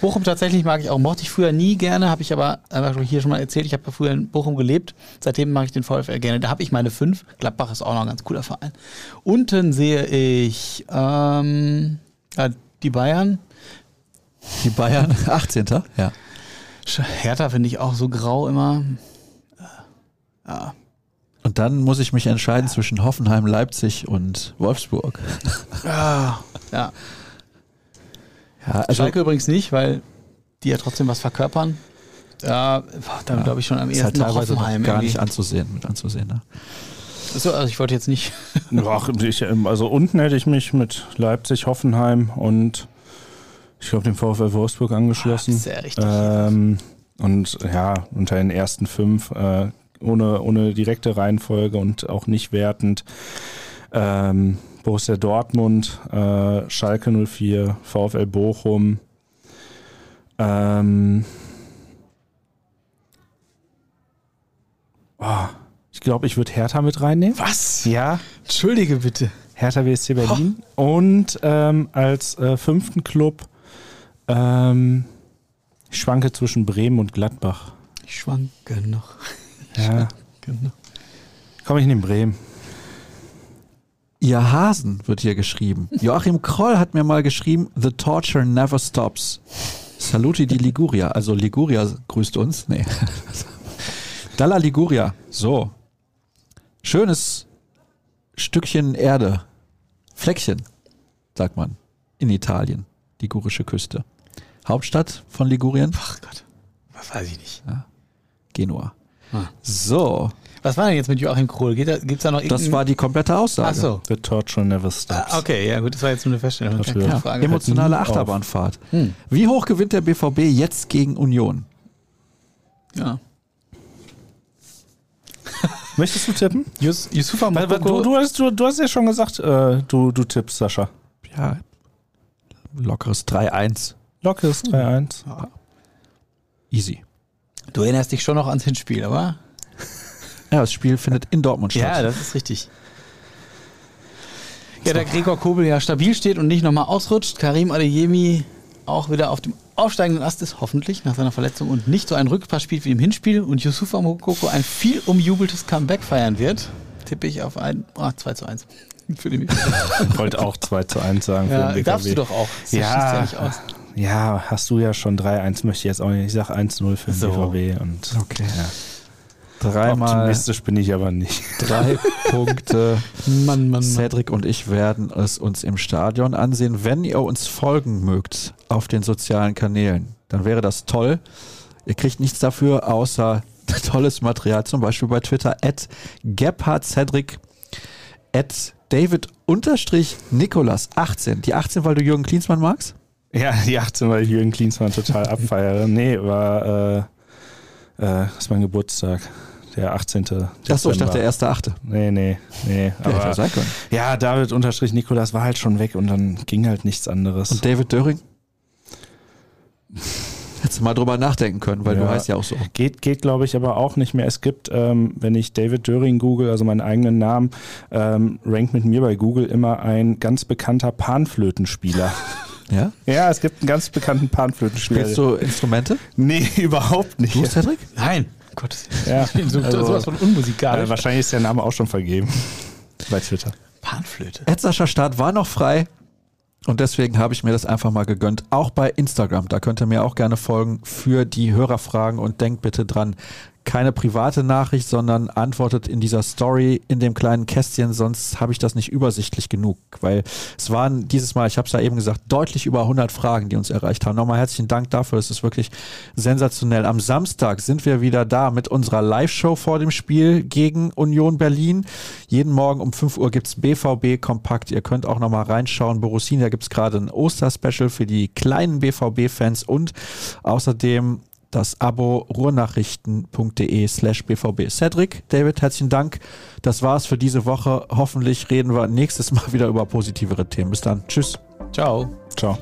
Speaker 3: Bochum tatsächlich mag ich auch. Mochte ich früher nie gerne, habe ich aber einfach hier schon mal erzählt. Ich habe ja früher in Bochum gelebt. Seitdem mag ich den VfL gerne. Da habe ich meine fünf. Gladbach ist auch noch ein ganz cooler Verein. Unten sehe ich ähm, ja, die Bayern.
Speaker 2: die Bayern, *laughs* 18. Ja.
Speaker 3: Hertha finde ich auch so grau immer. Ja.
Speaker 2: Und dann muss ich mich entscheiden zwischen Hoffenheim, Leipzig und Wolfsburg.
Speaker 3: Ja. ja.
Speaker 2: Ja, also
Speaker 3: Schalke übrigens nicht, weil die ja trotzdem was verkörpern. Ja, dann glaube ich schon am
Speaker 2: halt
Speaker 3: ehesten
Speaker 2: teilweise noch
Speaker 3: Hoffenheim.
Speaker 2: gar
Speaker 3: irgendwie.
Speaker 2: nicht anzusehen, mit anzusehen. Ne?
Speaker 3: So, also ich wollte jetzt nicht. *laughs*
Speaker 1: Ach, ich, ähm, also unten hätte ich mich mit Leipzig, Hoffenheim und ich glaube dem VfL Wolfsburg angeschlossen.
Speaker 3: Das ist ja richtig.
Speaker 1: Ähm, und ja, unter den ersten fünf, äh, ohne, ohne direkte Reihenfolge und auch nicht wertend. Ähm, Borussia Dortmund, äh, Schalke 04, VfL Bochum. Ähm, oh, ich glaube, ich würde Hertha mit reinnehmen.
Speaker 3: Was?
Speaker 1: Ja,
Speaker 3: Entschuldige bitte.
Speaker 1: Hertha BSC Berlin. Und ähm, als äh, fünften Club ähm, ich schwanke zwischen Bremen und Gladbach.
Speaker 3: Ich schwanke noch. *laughs*
Speaker 1: Ja,
Speaker 3: Genau.
Speaker 1: komm ich nehme Bremen.
Speaker 2: Ihr Hasen wird hier geschrieben. Joachim Kroll hat mir mal geschrieben, The Torture Never Stops. Saluti di Liguria. Also Liguria grüßt uns. Nee. *laughs* Dalla Liguria. So. Schönes Stückchen Erde. Fleckchen, sagt man. In Italien. Ligurische Küste. Hauptstadt von Ligurien?
Speaker 3: Ach Gott. Was weiß ich nicht.
Speaker 2: Genua.
Speaker 3: Ah.
Speaker 2: So.
Speaker 3: Was war denn jetzt mit Joachim Krohl? Geht da, gibt's da noch
Speaker 2: Das war die komplette Aussage.
Speaker 3: Ach so.
Speaker 1: The Torture Never Stops.
Speaker 3: Ah, okay, ja gut, das war jetzt nur eine Feststellung.
Speaker 1: Wird-
Speaker 3: Frage.
Speaker 2: Emotionale. Achterbahnfahrt.
Speaker 3: Hm.
Speaker 2: Wie hoch gewinnt der BVB jetzt gegen Union?
Speaker 3: Ja.
Speaker 1: Möchtest du tippen?
Speaker 3: Yus, Yusufa
Speaker 1: weil, du,
Speaker 3: Mokoko.
Speaker 1: du, hast, du, du hast ja schon gesagt, äh, du, du tippst, Sascha.
Speaker 2: Ja, lockeres 3-1.
Speaker 1: Lockeres 3-1.
Speaker 2: Easy.
Speaker 3: Du erinnerst dich schon noch ans Hinspiel, aber?
Speaker 2: Ja, das Spiel findet in Dortmund statt.
Speaker 3: Ja, das ist richtig. Ja, da Gregor Kobel ja stabil steht und nicht nochmal ausrutscht. Karim Adeyemi auch wieder auf dem aufsteigenden Ast ist, hoffentlich, nach seiner Verletzung und nicht so ein Rückpass spielt wie im Hinspiel und Yusufa Mokoko ein viel umjubeltes Comeback feiern wird, tippe ich auf ein ah, 2 zu 1. *laughs* Für den
Speaker 1: Ich wollte auch 2 zu 1 sagen
Speaker 3: ja,
Speaker 1: für den BKB.
Speaker 3: darfst du doch auch. Das
Speaker 1: Ja,
Speaker 3: ja nicht aus.
Speaker 1: ja, hast du ja schon 3-1, möchte ich jetzt auch nicht. Ich sag 1-0 für den
Speaker 3: So.
Speaker 1: BVB. Und
Speaker 2: Okay.
Speaker 1: ja.
Speaker 2: Dreimal
Speaker 1: optimistisch bin ich aber nicht. *laughs*
Speaker 2: drei Punkte.
Speaker 3: Mann, Mann, Mann.
Speaker 2: Cedric und ich werden es uns im Stadion ansehen. Wenn ihr uns folgen mögt auf den sozialen Kanälen, dann wäre das toll. Ihr kriegt nichts dafür, außer *laughs* tolles Material, zum Beispiel bei Twitter at Cedric at David unterstrich Nikolas 18. Die 18, weil du Jürgen Klinsmann magst?
Speaker 1: Ja, die 18, weil ich Jürgen Klinsmann total abfeiere. Nee, war, äh, äh, das ist mein Geburtstag. Der 18.
Speaker 2: Achso, ich dachte
Speaker 1: Dezember.
Speaker 2: der erste Achte.
Speaker 1: Nee, nee, nee. *laughs*
Speaker 2: Ja, ja
Speaker 1: Aber,
Speaker 2: können.
Speaker 1: ja, David unterstrich Nikolas war halt schon weg und dann ging halt nichts anderes.
Speaker 2: Und David Döring? *laughs* Hättest du mal drüber nachdenken können, weil du
Speaker 1: Ja.
Speaker 2: heißt ja auch so.
Speaker 1: Geht, geht glaube ich, aber auch nicht mehr. Es gibt, ähm, wenn ich David Döring google, also meinen eigenen Namen, ähm, rankt mit mir bei Google immer ein ganz bekannter Panflötenspieler. *laughs*
Speaker 2: Ja?
Speaker 1: ja, es gibt einen ganz bekannten Panflötenspieler.
Speaker 2: Spielst du Instrumente?
Speaker 1: Nee, überhaupt nicht.
Speaker 2: Du, Cedric?
Speaker 3: Nein, Gottes
Speaker 1: Ja,
Speaker 3: Ich *laughs* bin so,
Speaker 1: also,
Speaker 3: sowas von unmusikalisch.
Speaker 1: äh, wahrscheinlich ist der Name auch schon vergeben. *laughs* Bei Twitter.
Speaker 3: Panflöte.
Speaker 2: Edsascher Start war noch frei und deswegen habe ich mir das einfach mal gegönnt. Auch bei Instagram, da könnt ihr mir auch gerne folgen für die Hörerfragen und denkt bitte dran, keine private Nachricht, sondern antwortet in dieser Story in dem kleinen Kästchen, sonst habe ich das nicht übersichtlich genug, weil es waren dieses Mal, ich habe es ja eben gesagt, deutlich über 100 Fragen, die uns erreicht haben. Nochmal herzlichen Dank dafür, es ist wirklich sensationell. Am Samstag sind wir wieder da mit unserer Live-Show vor dem Spiel gegen Union Berlin. Jeden Morgen um 5 Uhr gibt's BVB Kompakt. Ihr könnt auch nochmal reinschauen. Borussia, da gibt's gerade ein Osterspecial für die kleinen BVB-Fans und außerdem das Abo ruhrnachrichten.de slash BVB. Cedric, David, herzlichen Dank. Das war's für diese Woche. Hoffentlich reden wir nächstes Mal *laughs* wieder über positivere Themen. Bis dann. Tschüss.
Speaker 3: Ciao.
Speaker 1: Ciao.